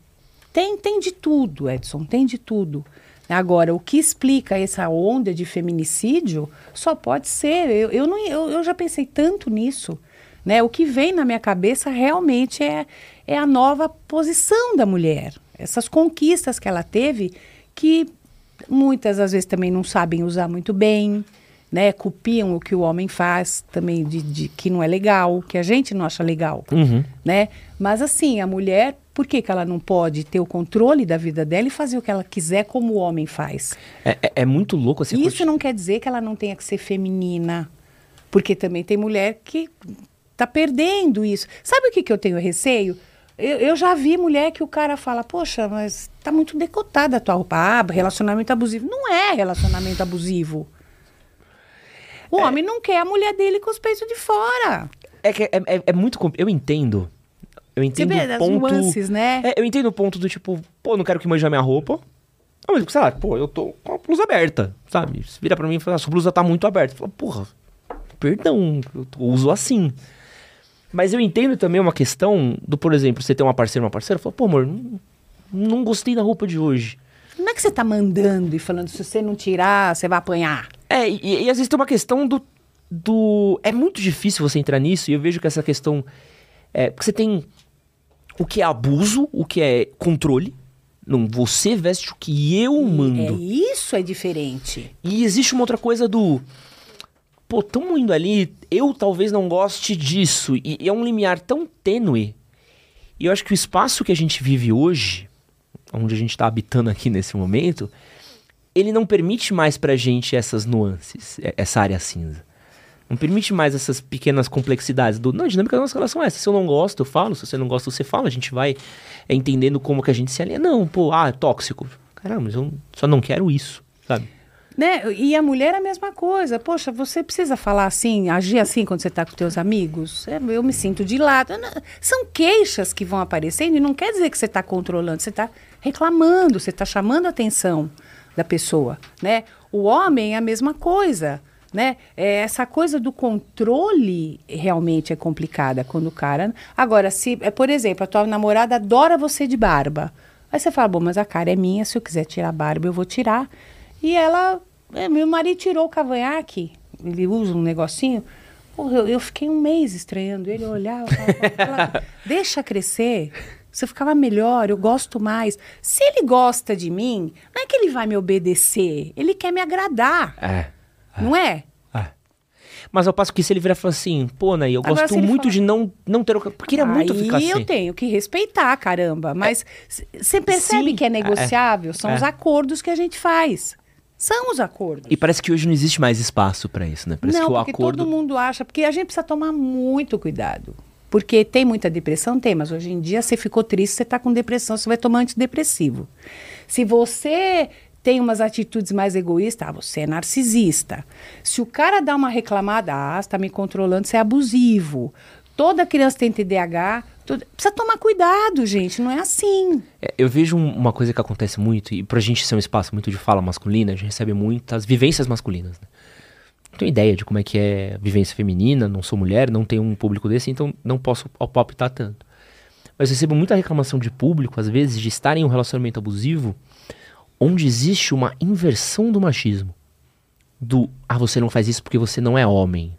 Tem, tem de tudo, Edson, tem de tudo. Agora, o que explica essa onda de feminicídio só pode ser. Eu, eu, não, eu, eu já pensei tanto nisso. Né? O que vem na minha cabeça realmente é, é a nova posição da mulher. Essas conquistas que ela teve, que muitas às vezes também não sabem usar muito bem, né? Copiam o que o homem faz também de, de que não é legal, que a gente não acha legal, Uhum. né? Mas assim, a mulher, por que, que ela não pode ter o controle da vida dela e fazer o que ela quiser como o homem faz? É, é- é muito louco assim. Isso não quer dizer que ela não tenha que ser feminina, porque também tem mulher que tá perdendo isso. Sabe o que, que eu tenho receio? Eu, eu já vi mulher que o cara fala, poxa, mas tá muito decotada a tua roupa. Ah, relacionamento abusivo. Não é relacionamento abusivo. O homem não quer a mulher dele com os peitos de fora. É que é, é- é muito. Eu entendo. Eu Você entendo vê o as ponto. nuances, né? É, eu entendo o ponto do tipo, pô, não quero que manje a minha roupa. Mas, sei lá, pô, eu tô com a blusa aberta, sabe? Você vira pra mim e fala, ah, sua blusa tá muito aberta. Fala, porra, perdão, eu uso assim. Mas eu entendo também uma questão do, por exemplo, você tem uma parceira, uma parceira, fala, pô, amor, não, não gostei da roupa de hoje. Não é que você tá mandando e falando, se você não tirar, você vai apanhar. É, e, e às vezes tem uma questão do, do. É muito difícil você entrar nisso, e eu vejo que essa questão. É, porque você tem o que é abuso, o que é controle. Não, você veste o que eu É mando. isso é diferente. E existe uma outra coisa do. Pô, tamo indo ali, eu talvez não goste disso. E, e é um limiar tão tênue. E eu acho que o espaço que a gente vive hoje, onde a gente tá habitando aqui nesse momento, ele não permite mais pra gente essas nuances, e- essa área cinza. Não permite mais essas pequenas complexidades do. Não, a dinâmica da nossa relação é essa. Se eu não gosto, eu falo. Se você não gosta, você fala. A gente vai é, entendendo como que a gente se alinha. Não, pô, ah, é tóxico. Caramba, mas eu só não quero isso, sabe? Né? E a mulher é a mesma coisa. Poxa, você precisa falar assim, agir assim quando você está com teus amigos? É, eu me sinto de lado. São queixas que vão aparecendo e não quer dizer que você está controlando, você está reclamando, você está chamando a atenção da pessoa, né? O homem é a mesma coisa, né? É, essa coisa do controle realmente é complicada quando o cara... Agora, se, é, por exemplo, a tua namorada adora você de barba. Aí você fala, bom, mas a cara é minha, se eu quiser tirar a barba, eu vou tirar. E ela, é, meu marido tirou o cavanhaque, ele usa um negocinho. Porra, eu, eu fiquei um mês estranhando ele, eu olhava, falava, <laughs> deixa crescer, você ficava melhor, eu gosto mais. Se ele gosta de mim, não é que ele vai me obedecer, ele quer me agradar, É. não é? É. Mas ao passo que se ele virar e falar assim, pô, Ney, eu Agora, gosto muito falar- de não, não ter o. Porque queria muito Aí ficar assim. eu tenho que respeitar, caramba. Mas você percebe Sim, que é negociável? São é. os acordos que a gente faz. São os acordos. E parece que hoje não existe mais espaço pra isso, né? Parece não, que o porque acordo. todo mundo acha, porque a gente precisa tomar muito cuidado. Porque tem muita depressão? Tem, mas hoje em dia você ficou triste, você está com depressão, você vai tomar antidepressivo. Se você tem umas atitudes mais egoístas, ah, você é narcisista. Se o cara dá uma reclamada, ah, você está me controlando, você é abusivo. Toda criança tem TDAH, tudo- precisa tomar cuidado, gente, não é assim. É, Eu vejo um- uma coisa que acontece muito, e pra gente ser um espaço muito de fala masculina, a gente recebe muitas vivências masculinas. Né? Não tenho ideia de como é que é vivência feminina, não sou mulher, não tenho um público desse, então não posso palpitar tanto. Mas eu recebo muita reclamação de público, às vezes, de estar em um relacionamento abusivo onde existe uma inversão do machismo. Do, ah, você não faz isso porque você não é homem.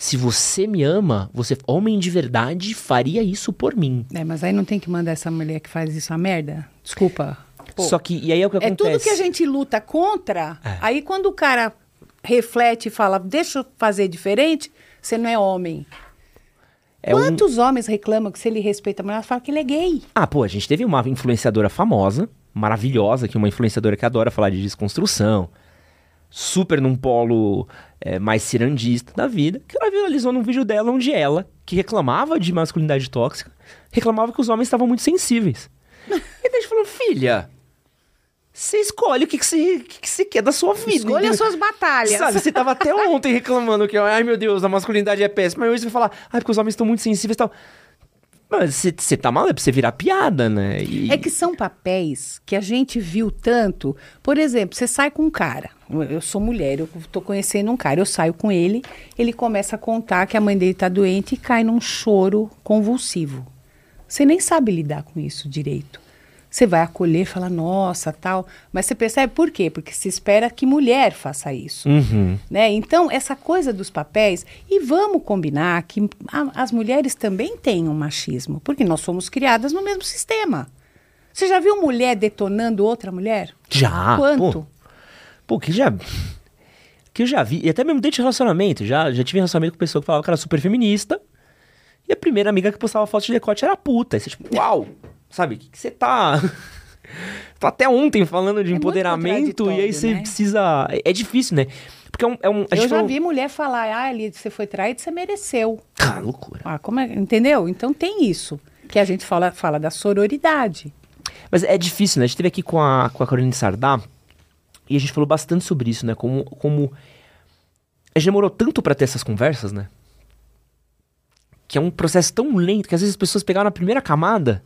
Se você me ama, você, homem de verdade, faria isso por mim. É, mas aí não tem que mandar essa mulher que faz isso a merda? Desculpa. Pô. Só que, e aí é o que É acontece. tudo que a gente luta contra. É. Aí quando o cara reflete e fala, deixa eu fazer diferente, você não é homem. É um- Quantos homens reclamam que se ele respeita a mulher, fala que ele é gay? Ah, pô, a gente teve uma influenciadora famosa, maravilhosa, que é uma influenciadora que adora falar de desconstrução, super num polo é, mais cirandista da vida, que ela viralizou num vídeo dela onde ela, que reclamava de masculinidade tóxica, reclamava que os homens estavam muito sensíveis. <laughs> e daí a gente falou, filha, você escolhe o que, que, você, que, que você quer da sua vida. Escolha entendeu? as suas batalhas. Sabe, você tava até <laughs> ontem reclamando que, ai meu Deus, a masculinidade é péssima. Mas hoje você vai falar, ai, porque os homens estão muito sensíveis e tal. Mas você tá mal é pra você virar piada, né? E- É que são papéis que a gente viu tanto. Por exemplo, você sai com um cara. Eu sou mulher, eu tô conhecendo um cara. Eu saio com ele, ele começa a contar que a mãe dele tá doente e cai num choro convulsivo. Você nem sabe lidar com isso direito. Você vai acolher e fala, nossa, tal. Mas você percebe por quê? Porque se espera que mulher faça isso. Uhum. Né? Então, essa coisa dos papéis, e vamos combinar que a- as mulheres também têm um machismo, porque nós somos criadas no mesmo sistema. Você já viu mulher detonando outra mulher? Já. Quanto? Pô, pô, que já. Que eu já vi. E até mesmo dentro de relacionamento. Já, já tive relacionamento com pessoa que falava que era super feminista. E a primeira amiga que postava foto de decote era puta. Aí você, tipo, uau! Sabe? O que que você tá. <laughs> Tô até ontem falando de É empoderamento e aí você né? precisa. É, é difícil, né? Porque é um. É um a Eu já falou- vi mulher falar, ah, ali, você foi traído, você mereceu. Ah, loucura. Ah, como é? Entendeu? Então tem isso. Que a gente fala, fala da sororidade. Mas é difícil, né? A gente esteve aqui com a, com a Caroline Sardá e a gente falou bastante sobre isso, né? Como, como a gente demorou tanto pra ter essas conversas, né? Que é um processo tão lento que às vezes as pessoas pegaram a primeira camada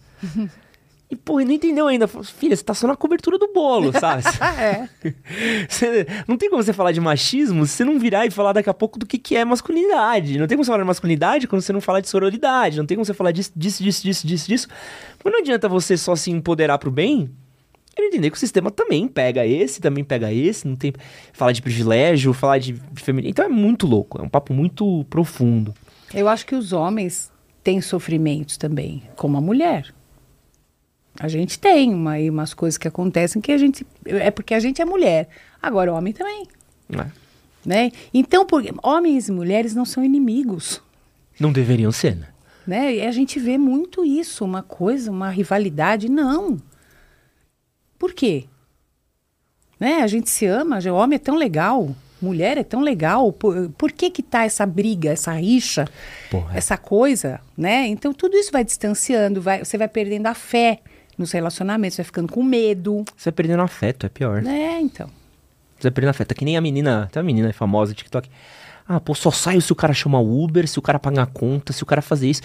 e, pô, e não entendeu ainda. Falou, Filha, você tá só na cobertura do bolo, sabe? <laughs> é. <laughs> Você- não tem como você falar de machismo se você não virar e falar daqui a pouco do que, que é masculinidade. Não tem como você falar de masculinidade quando você não falar de sororidade. Não tem como você falar disso, disso, disso, disso, disso, disso. Mas não adianta você só se empoderar pro bem e entender que o sistema também pega esse, também pega esse. Não tem. Falar de privilégio, falar de feminino. Então é muito louco. É um papo muito profundo. Eu acho que os homens têm sofrimentos também, como a mulher. A gente tem uma, aí umas coisas que acontecem que a gente. É porque a gente é mulher. Agora, o homem também. né? Né? Então, por, homens e mulheres não são inimigos. Não deveriam ser, né? Né? E a gente vê muito isso, uma coisa, uma rivalidade. Não. Por quê? Né? A gente se ama, o homem é tão legal, mulher é tão legal. Por, por que que tá essa briga, essa rixa, Porra. essa coisa, né? Então tudo isso vai distanciando, vai, você vai perdendo a fé nos relacionamentos, vai ficando com medo, Você vai perdendo afeto, é pior. né? Então. Você vai perdendo afeto. É que nem a menina. Tem uma menina famosa TikTok. Ah, pô, só saio se o cara chamar o Uber, se o cara pagar a conta, se o cara fazer isso.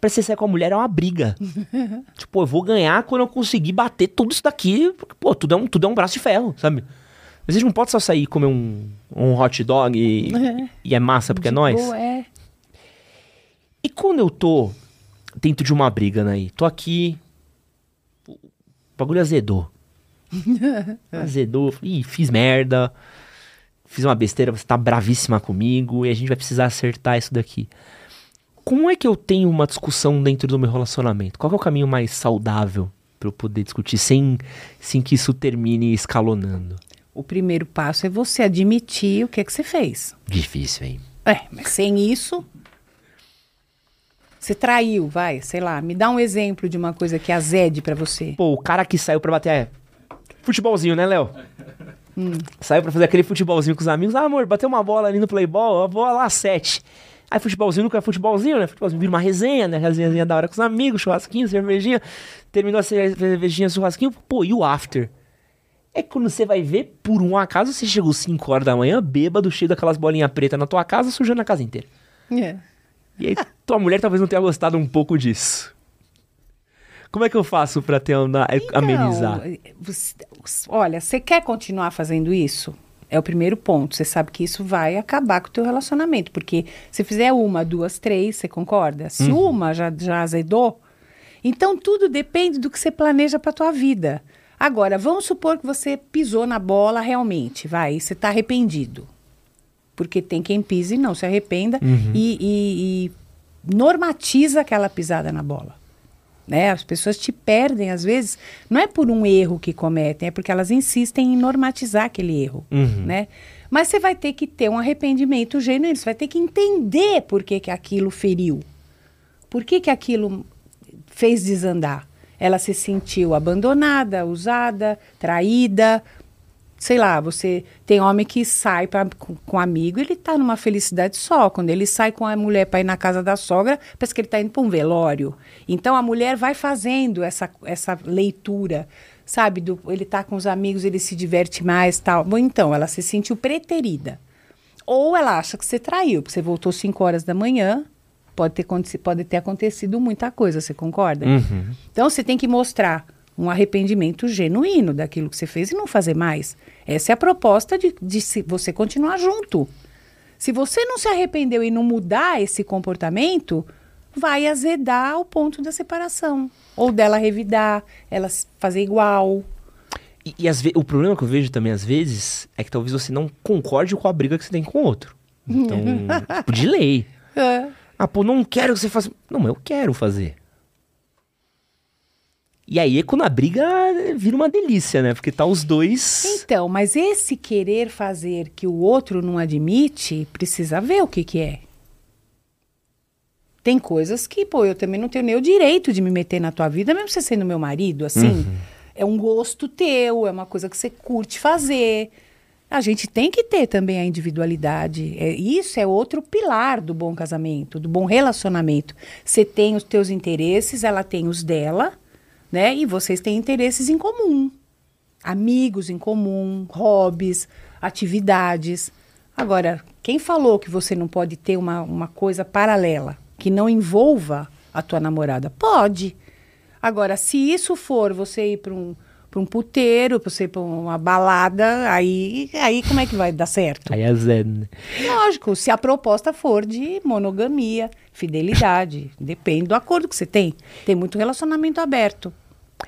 Pra você sair com a mulher é uma briga. <laughs> tipo, eu vou ganhar quando eu conseguir bater tudo isso daqui. Porque, pô, tudo é um, tudo é um braço de ferro, sabe? Mas a gente não pode só sair e comer um, um hot dog e É. <laughs> e é massa porque é nós. boa, é. E quando eu tô dentro de uma briga, né? Tô aqui. O bagulho azedou. <laughs> azedou. Ih, fiz merda. Fiz uma besteira, você tá bravíssima comigo e a gente vai precisar acertar isso daqui. Como é que eu tenho uma discussão dentro do meu relacionamento? Qual é o caminho mais saudável pra eu poder discutir sem, sem que isso termine escalonando? O primeiro passo é você admitir o que é que você fez. Difícil, hein? É, mas sem isso. Você traiu, vai, sei lá, me dá um exemplo de uma coisa que azede pra você. Pô, o cara que saiu pra bater. É, futebolzinho, né, Léo? Saiu pra fazer aquele futebolzinho com os amigos. Ah, amor, bateu uma bola ali no Playball, a bola lá, sete. Aí futebolzinho nunca é futebolzinho, né? Futebolzinho vira uma resenha, né? Resenha da hora com os amigos, churrasquinho, cervejinha. Terminou a ce- cervejinha, churrasquinho. Pô, e o after? É que quando você vai ver, por um acaso, você chegou 5 horas da manhã, bêbado, cheio daquelas bolinhas pretas na tua casa, sujando a casa inteira. É. E aí, tua mulher talvez não tenha gostado um pouco disso. Como é que eu faço pra ter uma, amenizar? Então, você- olha, você quer continuar fazendo isso? É o primeiro ponto. Você sabe que isso vai acabar com o teu relacionamento. Porque se fizer uma, duas, três, você concorda? Se Uhum. uma já, já azedou, então tudo depende do que você planeja para tua vida. Agora, vamos supor que você pisou na bola realmente, vai, e você está arrependido. Porque tem quem pise e não se arrependa Uhum. e, e- e normatiza aquela pisada na bola. Né? As pessoas te perdem, às vezes, não é por um erro que cometem, é porque elas insistem em normatizar aquele erro. Uhum. Né? Mas você vai ter que ter um arrependimento genuíno, você vai ter que entender por que, que aquilo feriu. Por que, que aquilo fez desandar? Ela se sentiu abandonada, usada, traída. Sei lá, você tem homem que sai pra, com, com amigo, ele tá numa felicidade só. Quando ele sai com a mulher para ir na casa da sogra, parece que ele tá indo para um velório. Então a mulher vai fazendo essa, essa leitura, sabe? Do, ele tá com os amigos, ele se diverte mais tal. Bom, então, ela se sentiu preterida. Ou ela acha que você traiu, porque você voltou 5 horas da manhã, pode ter, pode ter acontecido muita coisa, você concorda? Uhum. Então você tem que mostrar um arrependimento genuíno daquilo que você fez e não fazer mais. Essa é a proposta de, de se você continuar junto. Se você não se arrependeu e não mudar esse comportamento, vai azedar ao ponto da separação. Ou dela revidar, ela fazer igual. E, e ve- o problema que eu vejo também, às vezes, é que talvez você não concorde com a briga que você tem com o outro. Então, <laughs> tipo, de lei. Ah, pô, não quero que você faça. Não, mas eu quero fazer. E aí é quando a briga vira uma delícia, né? Porque tá os dois. Então, mas esse querer fazer que o outro não admite, precisa ver o que, que é. Tem coisas que, pô, eu também não tenho nem o direito de me meter na tua vida, mesmo você sendo meu marido, assim. É um gosto teu, é uma coisa que você curte fazer. A gente tem que ter também a individualidade. É, isso é outro pilar do bom casamento, do bom relacionamento. Você tem os teus interesses, ela tem os dela, né? E vocês têm interesses em comum amigos em comum, hobbies, atividades. Agora, quem falou que você não pode ter uma, uma coisa paralela que não envolva a tua namorada? Pode. Agora, se isso for você ir para um, pra um puteiro, pra você para uma balada, aí, aí como é que vai dar certo? Aí é Zé, né? Lógico, se a proposta for de monogamia, fidelidade, <laughs> depende do acordo que você tem. Tem muito relacionamento aberto.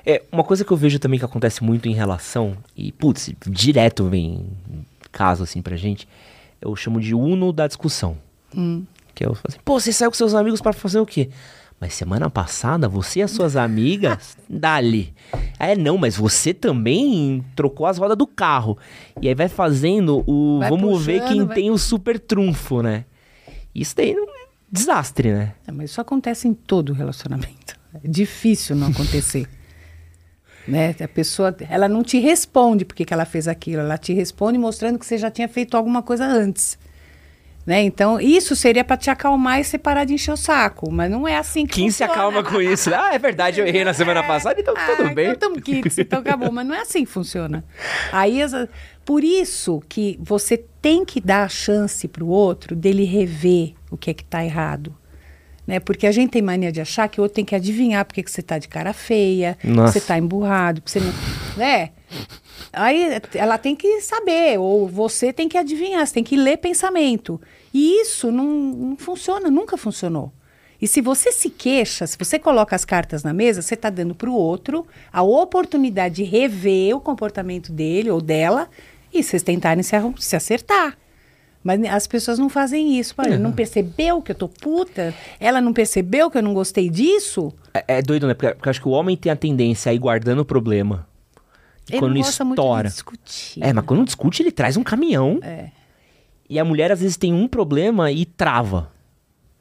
É, uma coisa que eu vejo também que acontece muito em relação, e putz, direto vem caso assim pra gente, eu chamo de uno da discussão. Que eu falo assim, pô, você saiu com seus amigos pra fazer o quê? Mas semana passada, você e as suas amigas, <laughs> dali. É, não, mas você também trocou as rodas do carro. E aí vai fazendo o. Vai vamos ver puxando, quem vai- tem o super trunfo, né? Isso daí não é desastre, né? É, mas isso acontece em todo relacionamento. <laughs> É difícil não acontecer. <laughs> né? A pessoa, ela não te responde porque que ela fez aquilo, ela te responde mostrando que você já tinha feito alguma coisa antes. Né? Então, isso seria para te acalmar e você parar de encher o saco, mas não é assim que Quem se acalma com isso? Ah, é verdade, eu errei na semana passada, então Ah, tudo bem. Então quites, então acabou. Mas não é assim que funciona. Aí, por isso que você tem que dar a chance para o outro dele rever o que é que está errado. Né? Porque a gente tem mania de achar que o outro tem que adivinhar porque que você está de cara feia, que você está emburrado, que você não. Né? Aí ela tem que saber, ou você tem que adivinhar, você tem que ler pensamento. E isso não, não funciona, nunca funcionou. E se você se queixa, se você coloca as cartas na mesa, você está dando para o outro a oportunidade de rever o comportamento dele ou dela e vocês tentarem se, se acertar. Mas as pessoas não fazem isso. Olha, não percebeu que eu tô puta? Ela não percebeu que eu não gostei disso? É, é doido, né? Porque, porque eu acho que o homem tem a tendência a ir guardando o problema. Ele quando não gosta muito estoura. de discutir. É, mas quando discute, ele traz um caminhão. É. E a mulher, às vezes, tem um problema e trava.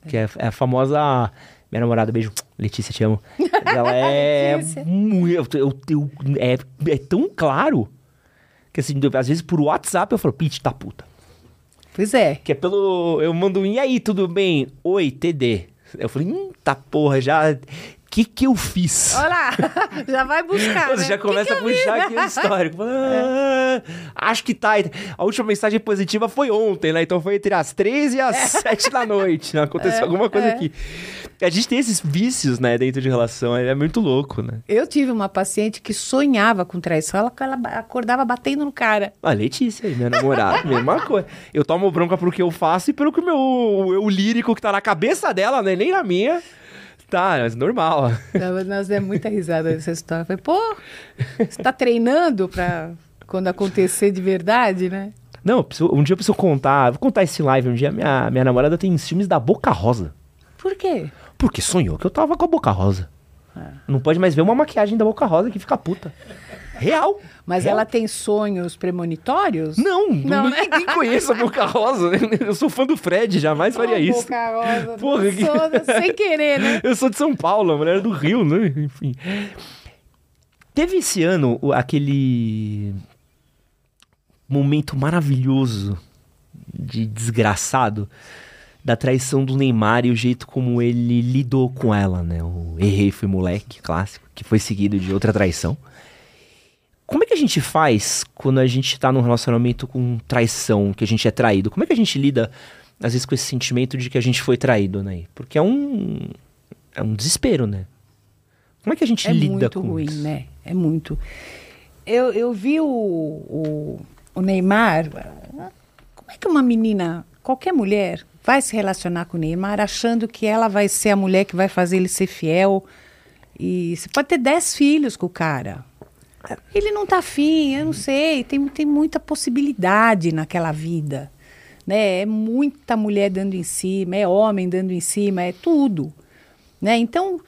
Que é, é a famosa. Minha namorada, beijo. Letícia, te amo. Ela <laughs> é. Muito. Eu, eu- é, é tão claro. Que assim, às vezes por WhatsApp eu falo, Pete, tá puta. Pois é. Que é pelo. Eu mando um, e aí, tudo bem? Oi, TD. Eu falei, hum, tá porra, já. Que que eu fiz? Olha lá, <laughs> já vai buscar. Você né? já Que começa que a eu vi? puxar aqui o histórico. <laughs> "Ah, Acho que tá. A última mensagem positiva foi ontem, né? Então foi entre as três e as sete da noite. Né? Aconteceu alguma coisa é. aqui. A gente tem esses vícios, né, dentro de relação. É muito louco, né? Eu tive uma paciente que sonhava com traição, ela, ela acordava batendo no cara. A Letícia, minha namorada, <laughs> mesma coisa. Eu tomo bronca pro que eu faço e pelo que o meu o eu lírico que tá na cabeça dela, né? Nem na minha. Tá, mas normal. Tava- Nós demos muita risada nessa história. Falei, pô, você tá treinando pra quando acontecer de verdade, né? Não, preciso- um dia eu preciso contar. Vou contar esse live um dia. Minha, minha namorada tem ciúmes da Boca Rosa. Por quê? Porque sonhou que eu tava com a Boca Rosa. Não pode mais ver uma maquiagem da Boca Rosa que fica puta. Real. Mas Real. ela tem sonhos premonitórios? Não, Não, não né? ninguém conhece a Boca Rosa. Eu sou fã do Fred, jamais faria Ô, isso. Boca Rosa, Porra, que- sou- sem querer, né? <laughs> Eu sou de São Paulo, a mulher é do Rio, né? Enfim. Teve esse ano aquele momento maravilhoso de desgraçado da traição do Neymar e o jeito como ele lidou com ela, né? O errei, fui moleque, clássico, que foi seguido de outra traição. Como é que a gente faz quando a gente tá num relacionamento com traição, que a gente é traído? Como é que a gente lida às vezes, com esse sentimento de que a gente foi traído, né? Porque é um. É um desespero, né? Como é que a gente é lida muito com ruim, isso? né? É muito. Eu, eu vi o, o, o Neymar. Como é que uma menina, qualquer mulher, vai se relacionar com o Neymar achando que ela vai ser a mulher que vai fazer ele ser fiel? E você pode ter dez filhos com o cara. Ele não tá afim, eu não sei. Tem, tem muita possibilidade naquela vida. Né? É muita mulher dando em cima, é homem dando em cima, é tudo. Né? Então,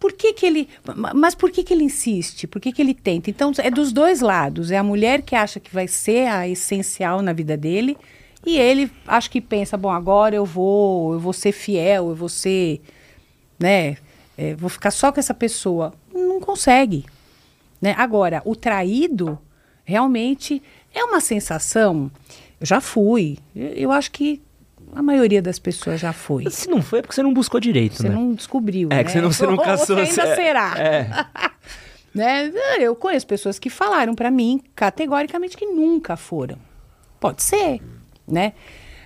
por que, que ele. ma- Mas por que, que ele insiste? Por que, que ele tenta? Então, é dos dois lados. É a mulher que acha que vai ser a essencial na vida dele. E ele acha que pensa, bom, agora eu vou, eu vou ser fiel, eu vou ser, né? é, vou ficar só com essa pessoa. Não consegue. Né? Agora, o traído realmente é uma sensação. Eu já fui. Eu, acho que a maioria das pessoas já foi. Se não foi, é porque você não buscou direito, Você né? não descobriu. É, né? que você não, você <laughs> não Ou caçou. Você ainda é- será. É. <laughs> Né? Eu conheço pessoas que falaram para mim categoricamente que nunca foram. Pode ser, né?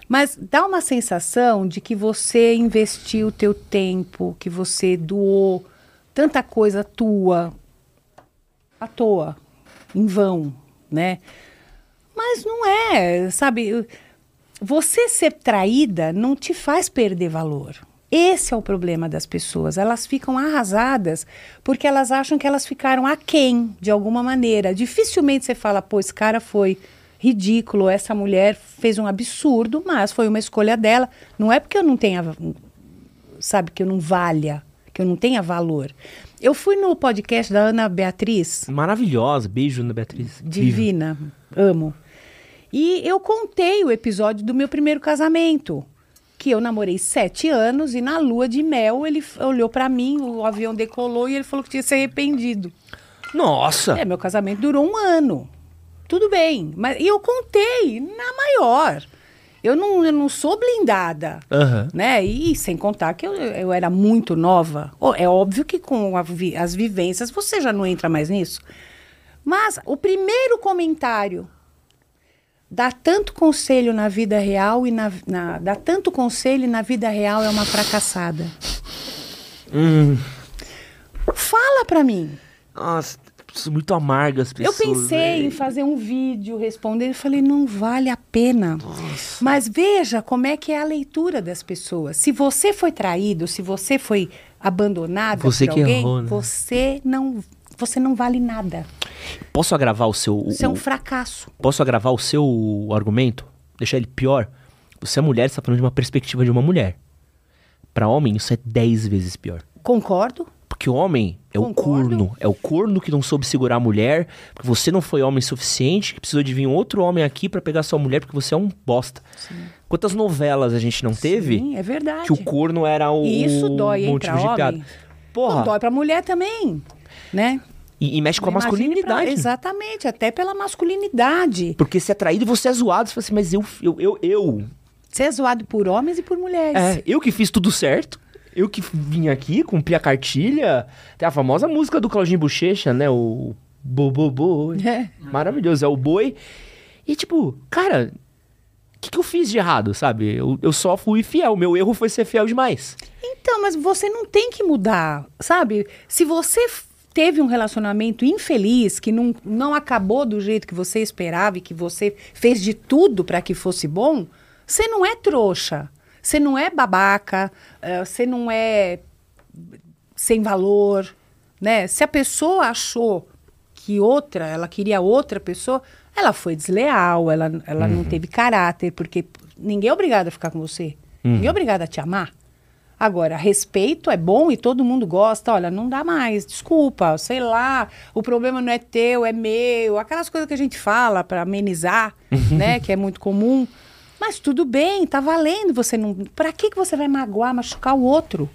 Mas dá uma sensação de que você investiu o teu tempo, que você doou tanta coisa tua à toa, em vão, né? Mas não é, sabe? Você ser traída não te faz perder valor. Esse é o problema das pessoas. Elas ficam arrasadas porque elas acham que elas ficaram aquém de alguma maneira. Dificilmente você fala, pô, esse cara foi ridículo, essa mulher fez um absurdo, mas foi uma escolha dela. Não é porque eu não tenha, sabe, que eu não valha, que eu não tenha valor. Eu fui no podcast da Ana Beatriz, Maravilhosa. Beijo, Ana Beatriz. Divina, amo. E eu contei o episódio do meu primeiro casamento, que eu namorei sete anos e na lua de mel ele olhou pra mim, o avião decolou e ele falou que tinha se arrependido. Nossa! É, meu casamento durou um ano. Tudo bem, mas e eu contei na maior. Eu não, eu não sou blindada, Aham. né? E sem contar que eu, eu era muito nova. É óbvio que com vi- as vivências você já não entra mais nisso. Mas o primeiro comentário dá tanto conselho na vida real e na, na dá tanto conselho e na vida real é uma fracassada. Hum, Fala pra mim. nossa, muito amargas as Eu pessoas. pensei né? em fazer um vídeo respondendo, eu falei, não vale a pena. Mas veja como é que é a leitura das pessoas. Se você foi traído, se você foi abandonada Você por alguém, errou, né? você não você não vale nada. Posso agravar o seu. Isso é um fracasso. Posso agravar o seu argumento? Deixar ele pior? Você é mulher, você tá falando de uma perspectiva de uma mulher. Pra homem, isso é 10 vezes pior. Concordo? Porque o homem é o Concordo. corno. É o corno que não soube segurar a mulher. Porque você não foi homem suficiente. Que precisou de vir um outro homem aqui pra pegar sua mulher. Porque você é um bosta. Quantas novelas a gente não teve? Sim, é verdade. Que o corno era o E isso dói, hein, pra de piada. Porra. Não, dói pra mulher também, né? E, e mexe com a masculinidade. pra- exatamente, até pela masculinidade. Porque se é traído, você é zoado. Você fala assim, mas eu, eu, eu, eu, Ser zoado por homens e por mulheres. É, eu que fiz tudo certo. Eu que vim aqui, cumpri a cartilha. Tem a famosa música do Claudinho Bochecha, né? O Bobo Boi. É. Maravilhoso, é o boi. E tipo, cara, o que, que eu fiz de errado, sabe? Eu, eu só fui fiel. Meu erro foi ser fiel demais. Então, mas você não tem que mudar, sabe? Se você teve um relacionamento infeliz, que não, não acabou do jeito que você esperava e que você fez de tudo para que fosse bom, você não é trouxa. Você não é babaca, eh, você não é sem valor, né? Se a pessoa achou que outra, ela queria outra pessoa, ela foi desleal, ela, ela não teve caráter, porque ninguém é obrigado a ficar com você. Ninguém é obrigado a te amar. Agora, respeito é bom e todo mundo gosta. Olha, não dá mais, desculpa, sei lá, o problema não é teu, é meu. Aquelas coisas que a gente fala para amenizar, <laughs> né, que é muito comum. Mas tudo bem, tá valendo. Você não. Para que que você vai magoar, machucar o outro?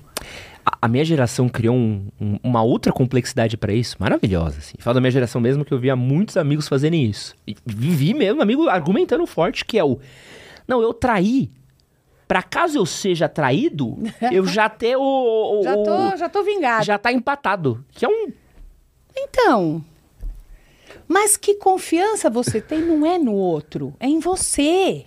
A, a minha geração criou um- um- uma outra complexidade pra isso, maravilhosa, assim. Falo da minha geração mesmo que eu via muitos amigos fazerem isso. E vivi mesmo, amigo, argumentando forte, que é o... Não, eu traí. Pra caso eu seja traído, eu <laughs> já ter o... o- Já tô, já tô vingado. já tá empatado. Que é um... Então. Mas que confiança você tem não é no outro, é em você.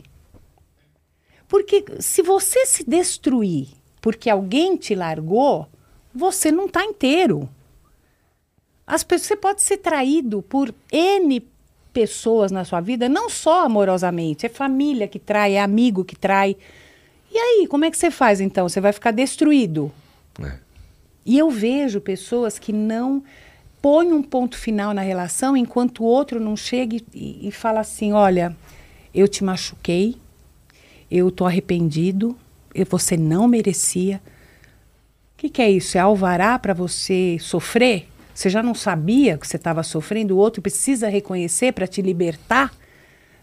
Porque se você se destruir porque alguém te largou, você não está inteiro. As pessoas, você pode ser traído por N pessoas na sua vida, não só amorosamente, é família que trai, é amigo que trai. E aí, como é que você faz então? Você vai ficar destruído. É. E eu vejo pessoas que não põem um ponto final na relação enquanto o outro não chega e, e fala assim: olha, eu te machuquei, eu tô arrependido, você não merecia. O que, que é isso? É alvará para você sofrer? Você já não sabia que você estava sofrendo, o outro precisa reconhecer para te libertar?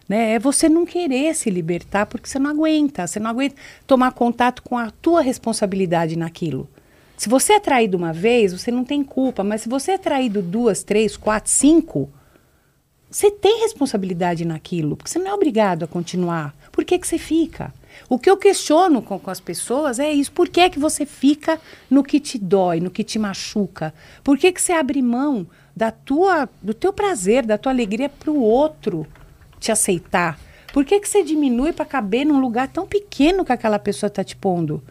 Né? É você não querer se libertar porque você não aguenta, você não aguenta tomar contato com a tua responsabilidade naquilo. Se você é traído uma vez, você não tem culpa, mas se você é traído duas, três, quatro, cinco, você tem responsabilidade naquilo, porque você não é obrigado a continuar. Por que, que você fica? O que eu questiono com, com, as pessoas é isso. Por que que você fica no que te dói, no que te machuca? Por que, que você abre mão da tua, do teu prazer, da tua alegria para o outro te aceitar? Por que, que você diminui para caber num lugar tão pequeno que aquela pessoa está te pondo?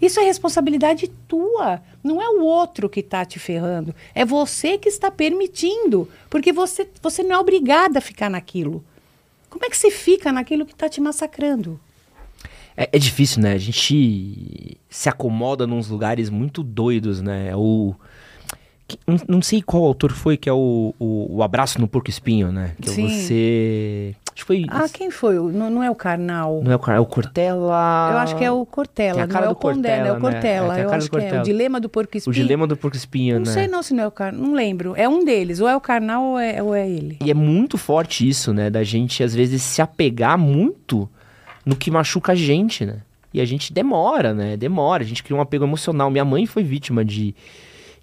Isso é responsabilidade tua. Não é o outro que está te ferrando. É você que está permitindo. Porque você, você não é obrigada a ficar naquilo. Como é que você fica naquilo que está te massacrando? É, é, difícil, né? A gente se acomoda nos lugares muito doidos, né? O. Não, não sei qual autor foi, que é o, o, o Abraço no Porco Espinho, né? Que é Sim. você. Acho que foi. Ah, quem foi? Não, não é o Karnal. Não é o Karnal, é o Cortella. Eu acho que é o Cortella. não é o Condé, Cortella, é o Cortella. Né? É, eu acho que é o Dilema do Porco Espinho. O Dilema do Porco Espinho, não né? Não sei não se não é o Karnal. Não lembro. É um deles. Ou é o Karnal ou é, ou é ele. E é muito forte isso, né? Da gente, às vezes, se apegar muito no que machuca a gente, né? E a gente demora, né? Demora. A gente cria um apego emocional. Minha mãe foi vítima de.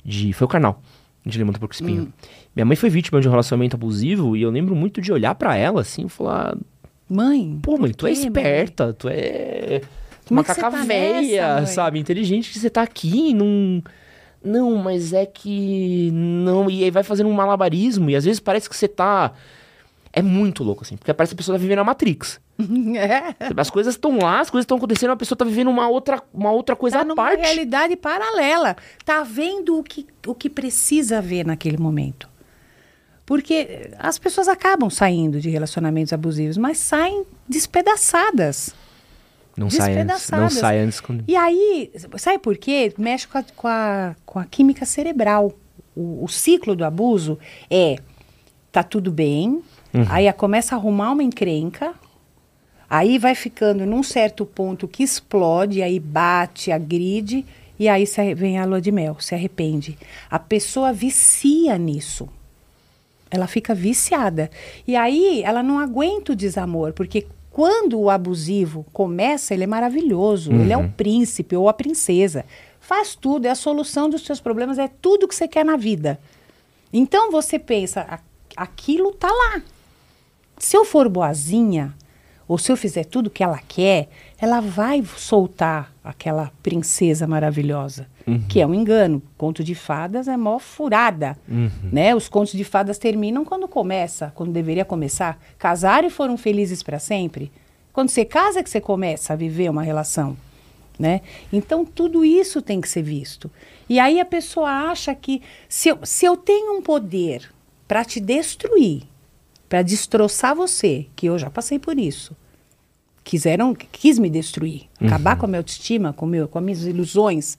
De foi o canal de do Porco Espinho. Hum. Minha mãe foi vítima de um relacionamento abusivo e eu lembro muito de olhar para ela assim e falar. Mãe. Pô, mãe, tu é esperta, mãe? tu é. Como macaca é tá velha, nessa, sabe? Inteligente que você tá aqui num. Não, mas é que. Não. E aí vai fazendo um malabarismo e às vezes parece que você tá. É muito louco, assim, porque parece que a pessoa tá vivendo a Matrix. <laughs> É. As coisas estão lá, as coisas estão acontecendo, a pessoa tá vivendo uma outra, uma outra coisa tá à parte. realidade paralela. Tá vendo o que, o que precisa ver naquele momento. Porque as pessoas acabam saindo de relacionamentos abusivos, mas saem despedaçadas. Não sai antes. Não sai antes. Com... E aí, sabe por quê? Mexe com a, com a, com a química cerebral. O, o ciclo do abuso é, tá tudo bem, uhum. aí começa a arrumar uma encrenca, Aí vai ficando num certo ponto que explode, aí bate, agride, e aí vem a lua de mel, se arrepende. A pessoa vicia nisso. Ela fica viciada. E aí ela não aguenta o desamor, porque quando o abusivo começa, ele é maravilhoso. Uhum. Ele é o príncipe ou a princesa. Faz tudo, é a solução dos seus problemas, é tudo que você quer na vida. Então você pensa, aquilo tá lá. Se eu for boazinha, ou se eu fizer tudo que ela quer, ela vai soltar aquela princesa maravilhosa. Uhum. Que é um engano. Conto de fadas é mó furada. Uhum. Né? Os contos de fadas terminam quando começa, quando deveria começar. Casaram e foram felizes para sempre. Quando você casa é que você começa a viver uma relação. Né? Então tudo isso tem que ser visto. E aí a pessoa acha que se eu, se eu tenho um poder para te destruir, para destroçar você, que eu já passei por isso. Quiseram, quis me destruir, uhum. acabar com a minha autoestima, com, meu, com as minhas ilusões.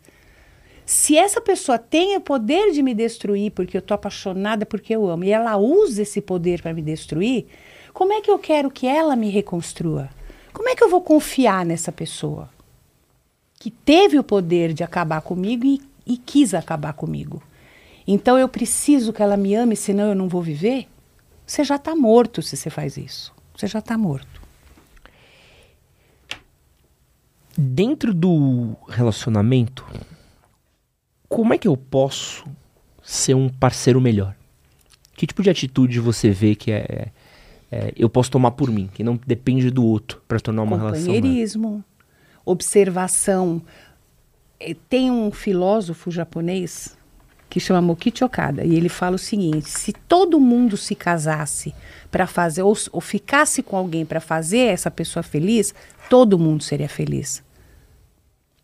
Se essa pessoa tem o poder de me destruir porque eu tô apaixonada, porque eu amo, e ela usa esse poder para me destruir, como é que eu quero que ela me reconstrua? Como é que eu vou confiar nessa pessoa que teve o poder de acabar comigo e, e quis acabar comigo? Então eu preciso que ela me ame, senão eu não vou viver? Você já está morto se você faz isso. Você já está morto. Dentro do relacionamento, como é que eu posso ser um parceiro melhor? Que tipo de atitude você vê que é, é eu posso tomar por mim, que não depende do outro para tornar uma relação? Companheirismo, observação. É, tem um filósofo japonês que chama Mokichi Okada. E ele fala o seguinte: se todo mundo se casasse para fazer, ou, ou ficasse com alguém para fazer essa pessoa feliz, todo mundo seria feliz.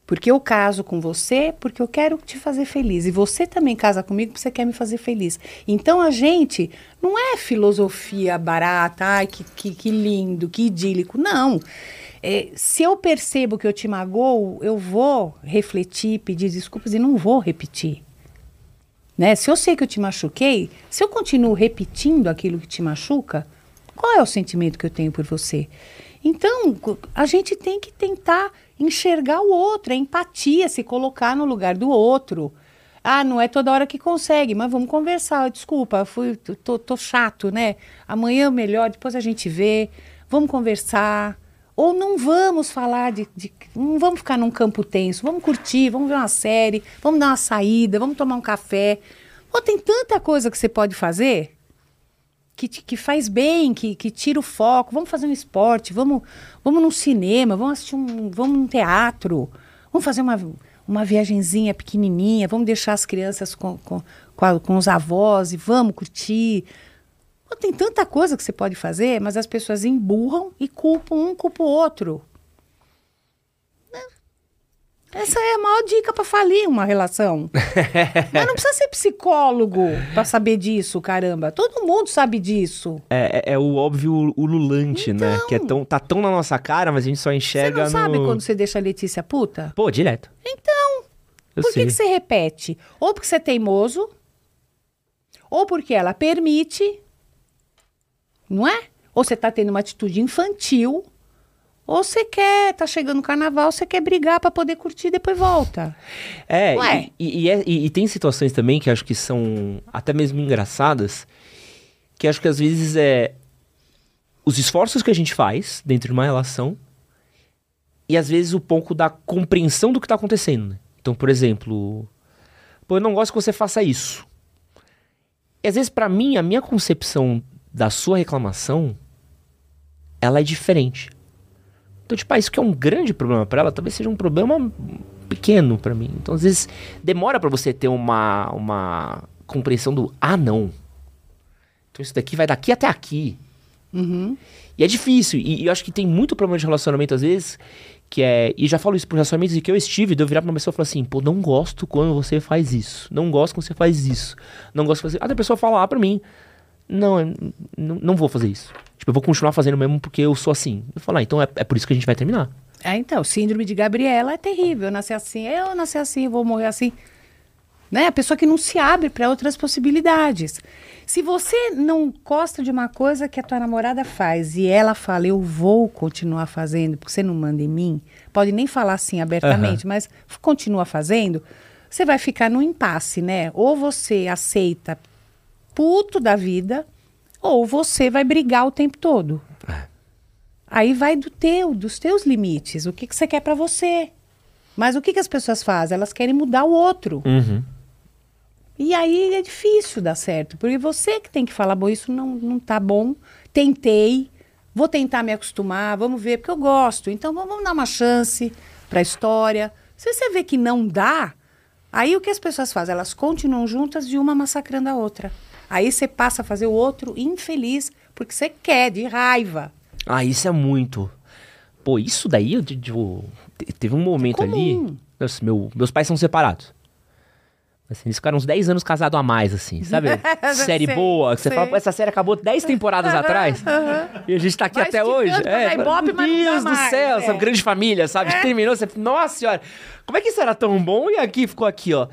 Porque eu caso com você porque eu quero te fazer feliz. E você também casa comigo porque você quer me fazer feliz. Então a gente não é filosofia barata, ai, que, que, que lindo, que idílico. Não. É, se eu percebo que eu te magoo, eu vou refletir, pedir desculpas e não vou repetir. Né? Se eu sei que eu te machuquei, se eu continuo repetindo aquilo que te machuca, qual é o sentimento que eu tenho por você? Então, a gente tem que tentar enxergar o outro, é empatia, se colocar no lugar do outro. Ah, não é toda hora que consegue, mas vamos conversar. Desculpa, fui, tô, tô chato, né? Amanhã é melhor, depois a gente vê. Vamos conversar. Ou não vamos falar de, de, Não vamos ficar num campo tenso. Vamos curtir, vamos ver uma série, vamos dar uma saída, vamos tomar um café. Pô, tem tanta coisa que você pode fazer que, que faz bem, que, que tira o foco. Vamos fazer um esporte, vamos, vamos num cinema, vamos assistir um. Vamos num teatro, vamos fazer uma, uma viagenzinha pequenininha, vamos deixar as crianças com, com, com, a, com os avós e vamos curtir. Tem tanta coisa que você pode fazer, mas as pessoas emburram e culpam um, culpam o outro. Essa é a maior dica para falir uma relação. <laughs> Mas não precisa ser psicólogo para saber disso, caramba. Todo mundo sabe disso. É, é, é o óbvio ululante, então, né? Que é tão, tá tão na nossa cara, mas a gente só enxerga Você não no... sabe quando você deixa a Letícia puta? Pô, direto. Então, Eu por que, que você repete? Ou porque você é teimoso, ou porque ela permite, não é? Ou você tá tendo uma atitude infantil, ou você quer, tá chegando o carnaval, você quer brigar para poder curtir e depois volta. É, Ué. e, e, é- e- e tem situações também que acho que são até mesmo engraçadas, que acho que às vezes é os esforços que a gente faz dentro de uma relação e às vezes o pouco da compreensão do que tá acontecendo, né? Então, por exemplo, pô, eu não gosto que você faça isso. E às vezes pra mim, a minha concepção da sua reclamação, ela é diferente. Então, tipo, ah, isso que é um grande problema pra ela, talvez seja um problema pequeno pra mim. Então, às vezes, demora pra você ter uma, uma compreensão do, ah, não. Então, isso daqui vai daqui até aqui. Uhum. E é difícil. E, e eu acho que tem muito problema de relacionamento, às vezes, que é. E já falo isso por relacionamentos em que eu estive, de eu virar pra uma pessoa e falar assim, pô, não gosto quando você faz isso. Não gosto quando você faz isso. Não gosto quando você. Até a pessoa falar pra mim, não, não, não vou fazer isso. Tipo, eu vou continuar fazendo mesmo porque eu sou assim. Eu falo, ah, então é, é por isso que a gente vai terminar. É, então, síndrome de Gabriela é terrível. Eu nasci assim, eu nasci assim, vou morrer assim. Né? A pessoa que não se abre para outras possibilidades. Se você não gosta de uma coisa que a tua namorada faz e ela fala, eu vou continuar fazendo, porque você não manda em mim, pode nem falar assim abertamente, mas f- continua fazendo, você vai ficar num impasse, né? Ou você aceita puto da vida, ou você vai brigar o tempo todo. Aí vai do teu, dos teus limites. O que, que você quer pra você? Mas o que, que as pessoas fazem? Elas querem mudar o outro. Uhum. E aí é difícil dar certo. Porque você que tem que falar, bom, isso não, não tá bom. Tentei, vou tentar me acostumar, vamos ver, porque eu gosto. Então vamos, dar uma chance pra história. Se você vê que não dá, aí o que as pessoas fazem? Elas continuam juntas de uma massacrando a outra. Aí você passa a fazer o outro infeliz, porque você quer, de raiva. Ah, isso é muito. Pô, isso daí, eu, tipo, te- teve um momento ali. comum. Nossa, meu- meus pais são separados. Assim, eles ficaram uns 10 anos casados a mais, assim, sabe? <laughs> série Sei, boa, que você sei. fala, pô, essa série acabou 10 temporadas <laughs> atrás. E a gente tá aqui Vai até hoje. dar ibope, meu mas Deus do mais, céu, é. essa grande família, sabe? Terminou, você. Nossa senhora, como é que isso era tão bom? E aqui ficou aqui, ó.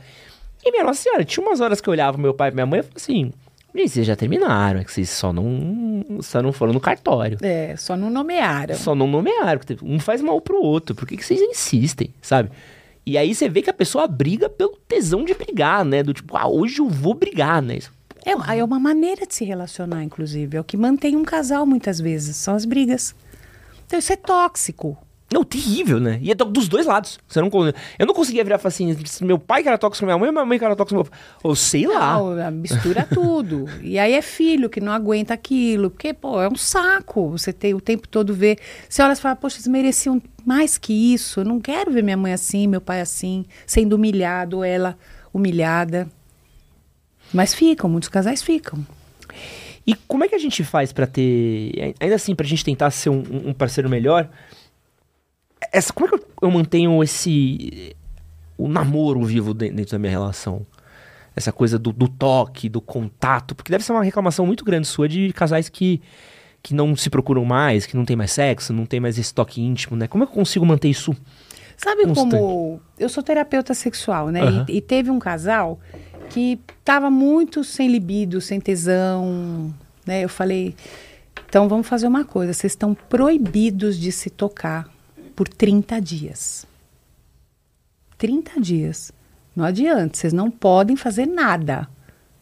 E minha nossa senhora, tinha umas horas que eu olhava meu pai e minha mãe e falava assim. Gente, vocês já terminaram, é que vocês só não, só não foram no cartório. É, só não nomearam. Só não nomearam. Um faz mal pro outro. Por que, que vocês insistem, sabe? E aí você vê que a pessoa briga pelo tesão de brigar, né? Do tipo, ah, hoje eu vou brigar, né? Isso- É, é uma maneira de se relacionar, inclusive. É o que mantém um casal muitas vezes, são as brigas. Então isso é tóxico. Não, terrível, né? E é do- dos dois lados. Você não, eu não conseguia virar e falar assim, meu pai que era tóxico com minha mãe, minha mãe que era tóxico com meu pai. Ou sei lá. Não, mistura tudo. E aí é filho que não aguenta aquilo. Porque, pô, é um saco. Você tem o tempo todo ver. Você olha e fala, poxa, eles mereciam mais que isso. Eu não quero ver minha mãe assim, meu pai assim, sendo humilhado, ou ela humilhada. Mas ficam, muitos casais ficam. E como é que a gente faz pra ter. Ainda assim, pra gente tentar ser um, um parceiro melhor? Essa, como é que eu, mantenho esse. O namoro vivo de- dentro da minha relação? Essa coisa do, do toque, do contato. Porque deve ser uma reclamação muito grande sua de casais que, que não se procuram mais, que não tem mais sexo, não tem mais esse toque íntimo, né? Como é que eu consigo manter isso? Sabe Constante. como. Eu sou terapeuta sexual, né? Aham. E, e teve um casal que tava muito sem libido, sem tesão, né? Eu falei, então vamos fazer uma coisa, vocês estão proibidos de se tocar por 30 dias. 30 dias. Não adianta, vocês não podem fazer nada.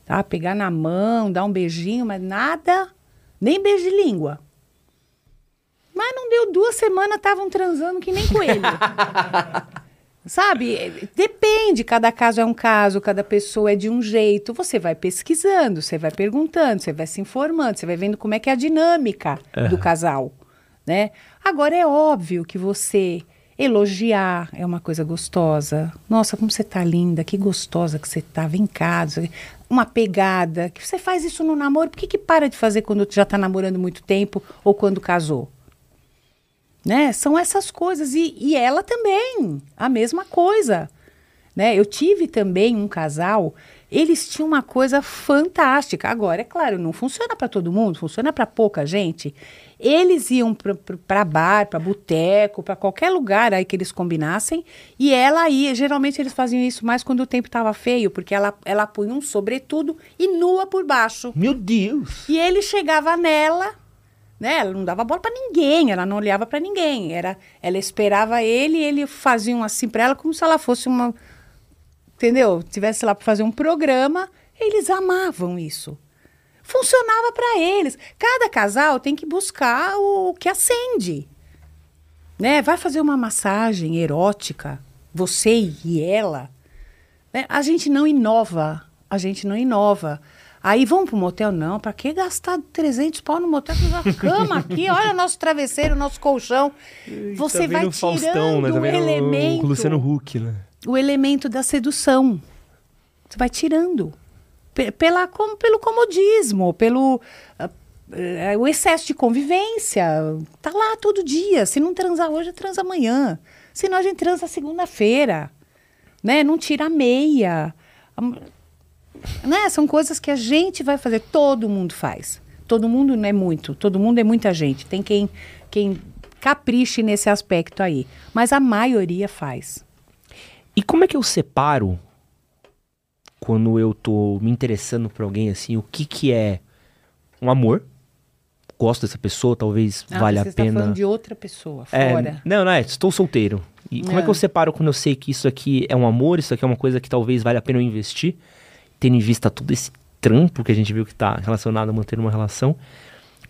Tá? Pegar na mão, dar um beijinho, mas nada, nem beijo de língua. Mas não deu duas semanas, estavam transando que nem coelho. <laughs> Sabe? É, Depende, cada caso é um caso, cada pessoa é de um jeito. Você vai pesquisando, você vai perguntando, você vai se informando, você vai vendo como é que é a dinâmica do casal, né? Agora é óbvio que você elogiar é uma coisa gostosa. Nossa, como você tá linda, que gostosa que você tá, vem cá. Uma pegada, que você faz isso no namoro, por que que para de fazer quando já tá namorando muito tempo ou quando casou? né? São essas coisas e, e ela também, a mesma coisa, né? Eu tive também um casal, eles tinham uma coisa fantástica. Agora, é claro, não funciona para todo mundo, funciona para pouca gente. Eles iam para bar, para boteco, para qualquer lugar aí que eles combinassem, e ela ia. Geralmente eles faziam isso mais quando o tempo estava feio, porque ela, ela punha um sobretudo e nua por baixo. Meu Deus! E ele chegava nela, né? Ela não dava bola pra ninguém, ela não olhava pra ninguém. Era, ela esperava ele e ele fazia um assim pra ela como se ela fosse uma, entendeu? Tivesse lá pra fazer um programa. Eles amavam isso. Funcionava pra eles. Cada casal tem que buscar o que acende. Né? Vai fazer uma massagem erótica, você e ela. né? A gente não inova, a gente não inova. Aí vamos pro motel? Não, pra que gastar 300 pau no motel? Tem uma cama aqui, <laughs> olha o nosso travesseiro, nosso colchão. Você vai tirando o elemento, né? Luciano Huck, né? o elemento da sedução. Você vai tirando. Pe- Pela, com- pelo comodismo, pelo eh, o excesso de convivência. Tá lá todo dia. Se não transar hoje, transa amanhã. Senão a gente transa segunda-feira. Né? Não tira a meia. Né? São coisas que a gente vai fazer. Todo mundo faz. Todo mundo não é muito. Todo mundo é muita gente. Tem quem, quem capriche nesse aspecto aí. Mas a maioria faz. E como é que eu separo quando eu tô me interessando por alguém assim, o que que é um amor? Gosto dessa pessoa, talvez Ah, valha a pena. falando de outra pessoa, É, fora. não, não é, estou solteiro. E como é que eu Ah. separo quando eu sei que isso aqui é um amor, isso aqui é uma coisa que talvez valha a pena eu investir, tendo em vista todo esse trampo que a gente viu que tá relacionado a manter uma relação,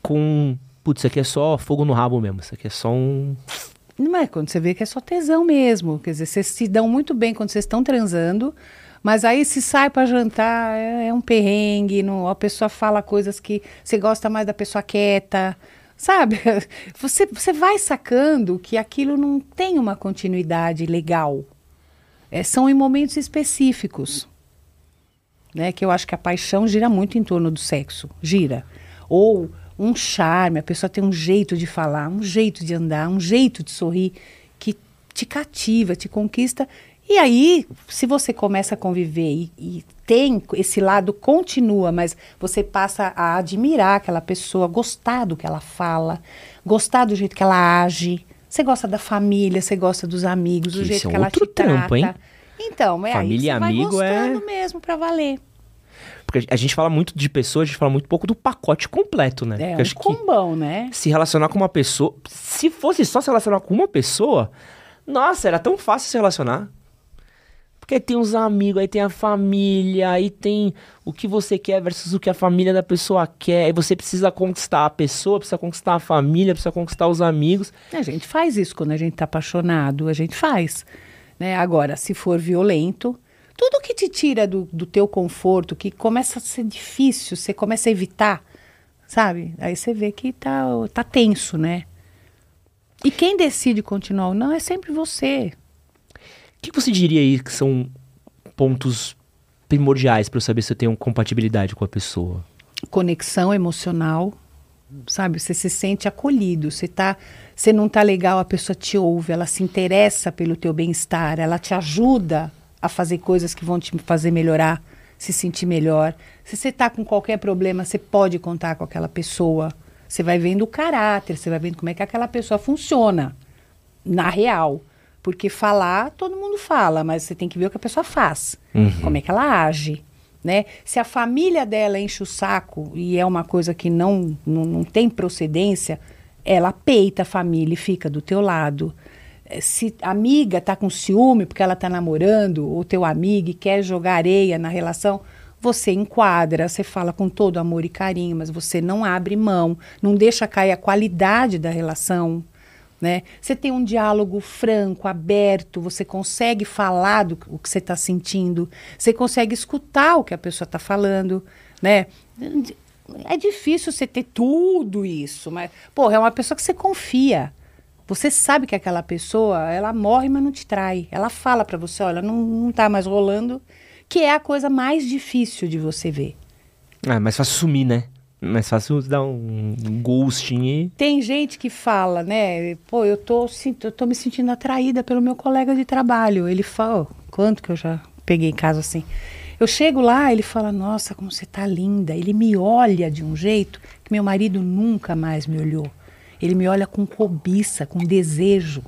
com, putz, isso aqui é só fogo no rabo mesmo, isso aqui é só um... Não é quando você vê que é só tesão mesmo. Quer dizer, vocês se dão muito bem quando vocês estão transando, mas aí se sai para jantar, é, é um perrengue, não, a pessoa fala coisas que você gosta mais da pessoa quieta. Sabe? <laughs> Você, você vai sacando que aquilo não tem uma continuidade legal. É, são em momentos específicos. Né? Que eu acho que a paixão gira muito em torno do sexo. Gira. Ou um charme, a pessoa tem um jeito de falar, um jeito de andar, um jeito de sorrir que te cativa, te conquista. E aí, se você começa a conviver e, e tem esse lado, continua, mas você passa a admirar aquela pessoa, gostar do que ela fala, gostar do jeito que ela age. Você gosta da família, você gosta dos amigos, do Que jeito é que ela outro te trata. trampo, hein? Então, é Família e aí que você amigo vai é- gostando mesmo pra valer. Porque a gente fala muito de pessoa, a gente fala muito pouco do pacote completo, né? É Porque um acho que combão, né? se relacionar com uma pessoa. Se fosse só se relacionar com uma pessoa, nossa, era tão fácil se relacionar. Porque tem os amigos, aí tem a família, aí tem o que você quer versus o que a família da pessoa quer. Aí você precisa conquistar a pessoa, precisa conquistar a família, precisa conquistar os amigos. A gente faz isso quando a gente tá apaixonado, a gente faz. Né? Agora, se for violento, tudo que te tira do, do teu conforto, que começa a ser difícil, você começa a evitar, sabe? Aí você vê que tá, tá tenso, né? E quem decide continuar ou não é sempre você. Que você diria aí que são pontos primordiais para eu saber se eu tenho compatibilidade com a pessoa? Conexão emocional, sabe? Você se sente acolhido, você tá, você não tá legal, a pessoa te ouve, ela se interessa pelo teu bem-estar, ela te ajuda a fazer coisas que vão te fazer melhorar, se sentir melhor. Se você tá com qualquer problema, você pode contar com aquela pessoa. Você vai vendo o caráter, você vai vendo como é que aquela pessoa funciona na real. Porque falar, todo mundo fala, mas você tem que ver o que a pessoa faz, Uhum. como é que ela age. Né? Se a família dela enche o saco e é uma coisa que não, não, não tem procedência, ela peita a família e fica do teu lado. Eh, Se a amiga tá com ciúme porque ela tá namorando, ou teu amigo e quer jogar areia na relação, você enquadra, você fala com todo amor e carinho, mas você não abre mão, não deixa cair a qualidade da relação. Né? Você tem um diálogo franco, aberto, você consegue falar do o que você está sentindo, você consegue escutar o que a pessoa está falando, né? É difícil você ter tudo isso, mas, porra, é uma pessoa que você confia. Você sabe que aquela pessoa, ela morre, mas não te trai. Ela fala para você, olha, não, não tá mais rolando, que é a coisa mais difícil de você ver. Ah, mais fácil sumir, né? Mais fácil dar um ghosting e. Tem gente que fala, né? Pô, eu tô, eu tô me sentindo atraída pelo meu colega de trabalho. Ele fala, "Oh, quanto que eu já peguei caso assim. Eu chego lá, ele fala, nossa, como você tá linda. Ele me olha de um jeito que meu marido nunca mais me olhou. Ele me olha com cobiça, com desejo.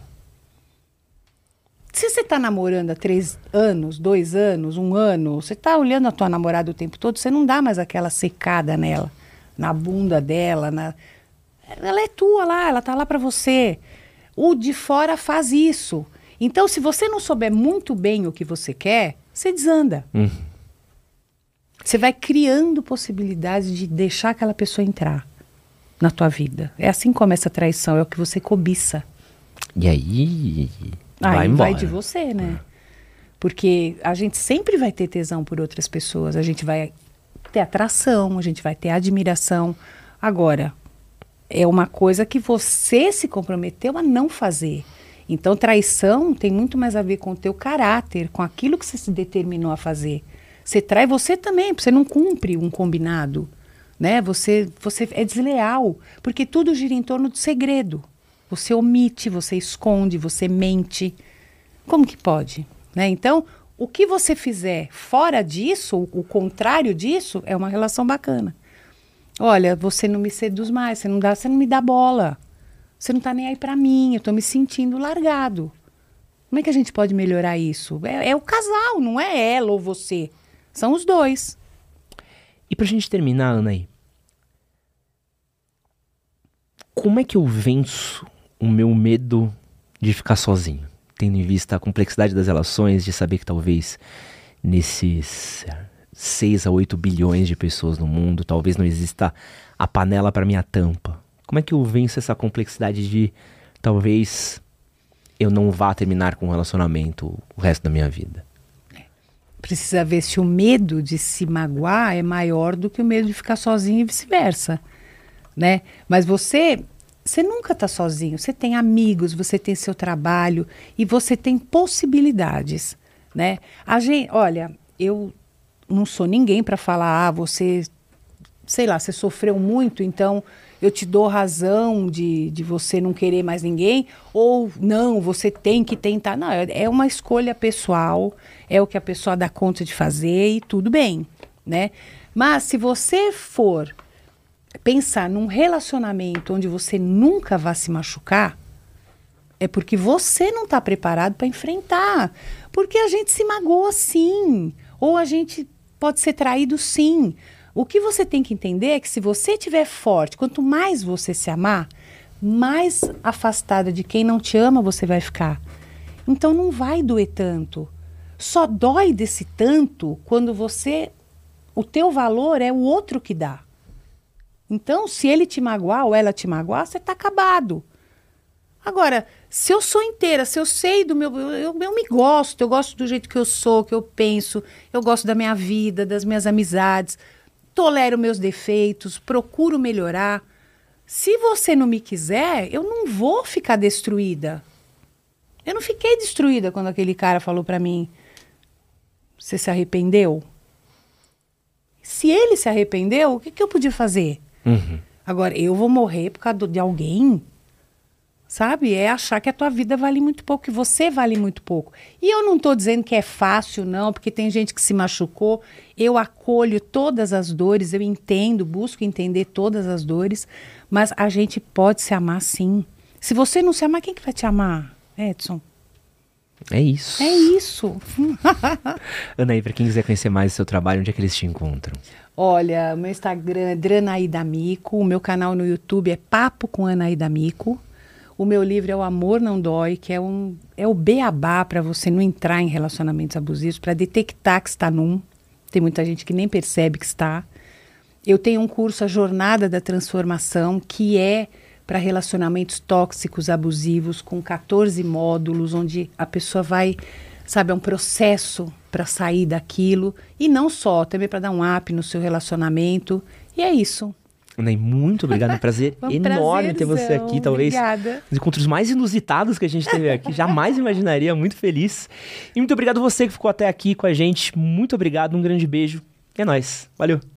Se você tá namorando há três anos, dois anos, um ano, você tá olhando a tua namorada o tempo todo, você não dá mais aquela secada nela, na bunda dela, na... Ela é tua lá, ela tá lá para você. O de fora faz isso. Então, se você não souber muito bem o que você quer, você desanda. Hum. Você vai criando possibilidades de deixar aquela pessoa entrar na tua vida. É assim como essa traição, é o que você cobiça. E aí. Aí vai embora. vai de você, né? Porque a gente sempre vai ter tesão por outras pessoas, a gente vai ter atração, a gente vai ter admiração. Agora, é uma coisa que você se comprometeu a não fazer. Então, traição tem muito mais a ver com o teu caráter, com aquilo que você se determinou a fazer. Você trai você também, porque você não cumpre um combinado, né? Você, você é desleal, porque tudo gira em torno do segredo. Você omite, você esconde, você mente. Como que pode? Né? Então, o que você fizer fora disso, o, contrário disso, é uma relação bacana. Olha, você não me seduz mais, você não, dá, você não me dá bola. Você não tá nem aí pra mim, eu tô me sentindo largado. Como é que a gente pode melhorar isso? É, é o casal, não é ela ou você. São os dois. E pra gente terminar, Ana aí. Como é que eu venço o meu medo de ficar sozinho? Tendo em vista a complexidade das relações, de saber que talvez nesses 6 a 8 bilhões de pessoas no mundo, talvez não exista a panela para minha tampa. Como é que eu venço essa complexidade de talvez eu não vá terminar com um relacionamento o resto da minha vida? Precisa ver se o medo de se magoar é maior do que o medo de ficar sozinho e vice-versa, né? Mas você, você nunca está sozinho. Você tem amigos, você tem seu trabalho e você tem possibilidades, né? A gente, olha, eu não sou ninguém para falar, ah, você, sei lá, você sofreu muito, então eu te dou razão de, de você não querer mais ninguém, ou não, você tem que tentar. Não, é, é uma escolha pessoal, é o que a pessoa dá conta de fazer e tudo bem, né? Mas se você for pensar num relacionamento onde você nunca vai se machucar, é porque você não está preparado para enfrentar. Porque a gente se magoa sim, ou a gente pode ser traído sim. O que você tem que entender é que se você estiver forte, quanto mais você se amar, mais afastada de quem não te ama você vai ficar. Então não vai doer tanto. Só dói desse tanto quando você o teu valor é o outro que dá. Então, se ele te magoar ou ela te magoar, você está acabado. Agora, se eu sou inteira, se eu sei do meu. Eu, eu, me gosto, eu gosto do jeito que eu sou, que eu penso, eu gosto da minha vida, das minhas amizades, tolero meus defeitos, procuro melhorar. Se você não me quiser, eu não vou ficar destruída. Eu não fiquei destruída quando aquele cara falou para mim: Você se arrependeu? Se ele se arrependeu, o que, que eu podia fazer? Uhum. Agora, eu vou morrer por causa de alguém? Sabe? É achar que a tua vida vale muito pouco, que você vale muito pouco. E eu não estou dizendo que é fácil, não, porque tem gente que se machucou. Eu acolho todas as dores, eu entendo, busco entender todas as dores, mas a gente pode se amar sim. Se você não se amar, quem que vai te amar, Edson? É isso. É isso. <laughs> Anaí, pra quem quiser conhecer mais o seu trabalho, onde é que eles te encontram? Olha, meu Instagram é Dranaída Mico, o meu canal no YouTube é Papo com Anaída Mico. O meu livro é O Amor Não Dói, que é, um, é o beabá para você não entrar em relacionamentos abusivos, para detectar que está num. Tem muita gente que nem percebe que está. Eu tenho um curso, A Jornada da Transformação, que é para relacionamentos tóxicos, abusivos, com 14 módulos, onde a pessoa vai, sabe, é um processo para sair daquilo. E não só, também para dar um up no seu relacionamento. E é isso. Anaí, muito obrigado. É um prazer <laughs> Um enorme ter você prazerzão. aqui. Talvez Obrigada. os encontros mais inusitados que a gente teve aqui. Jamais <laughs> imaginaria. Muito feliz. E muito obrigado você que ficou até aqui com a gente. Muito obrigado. Um grande beijo. E é nóis. Valeu.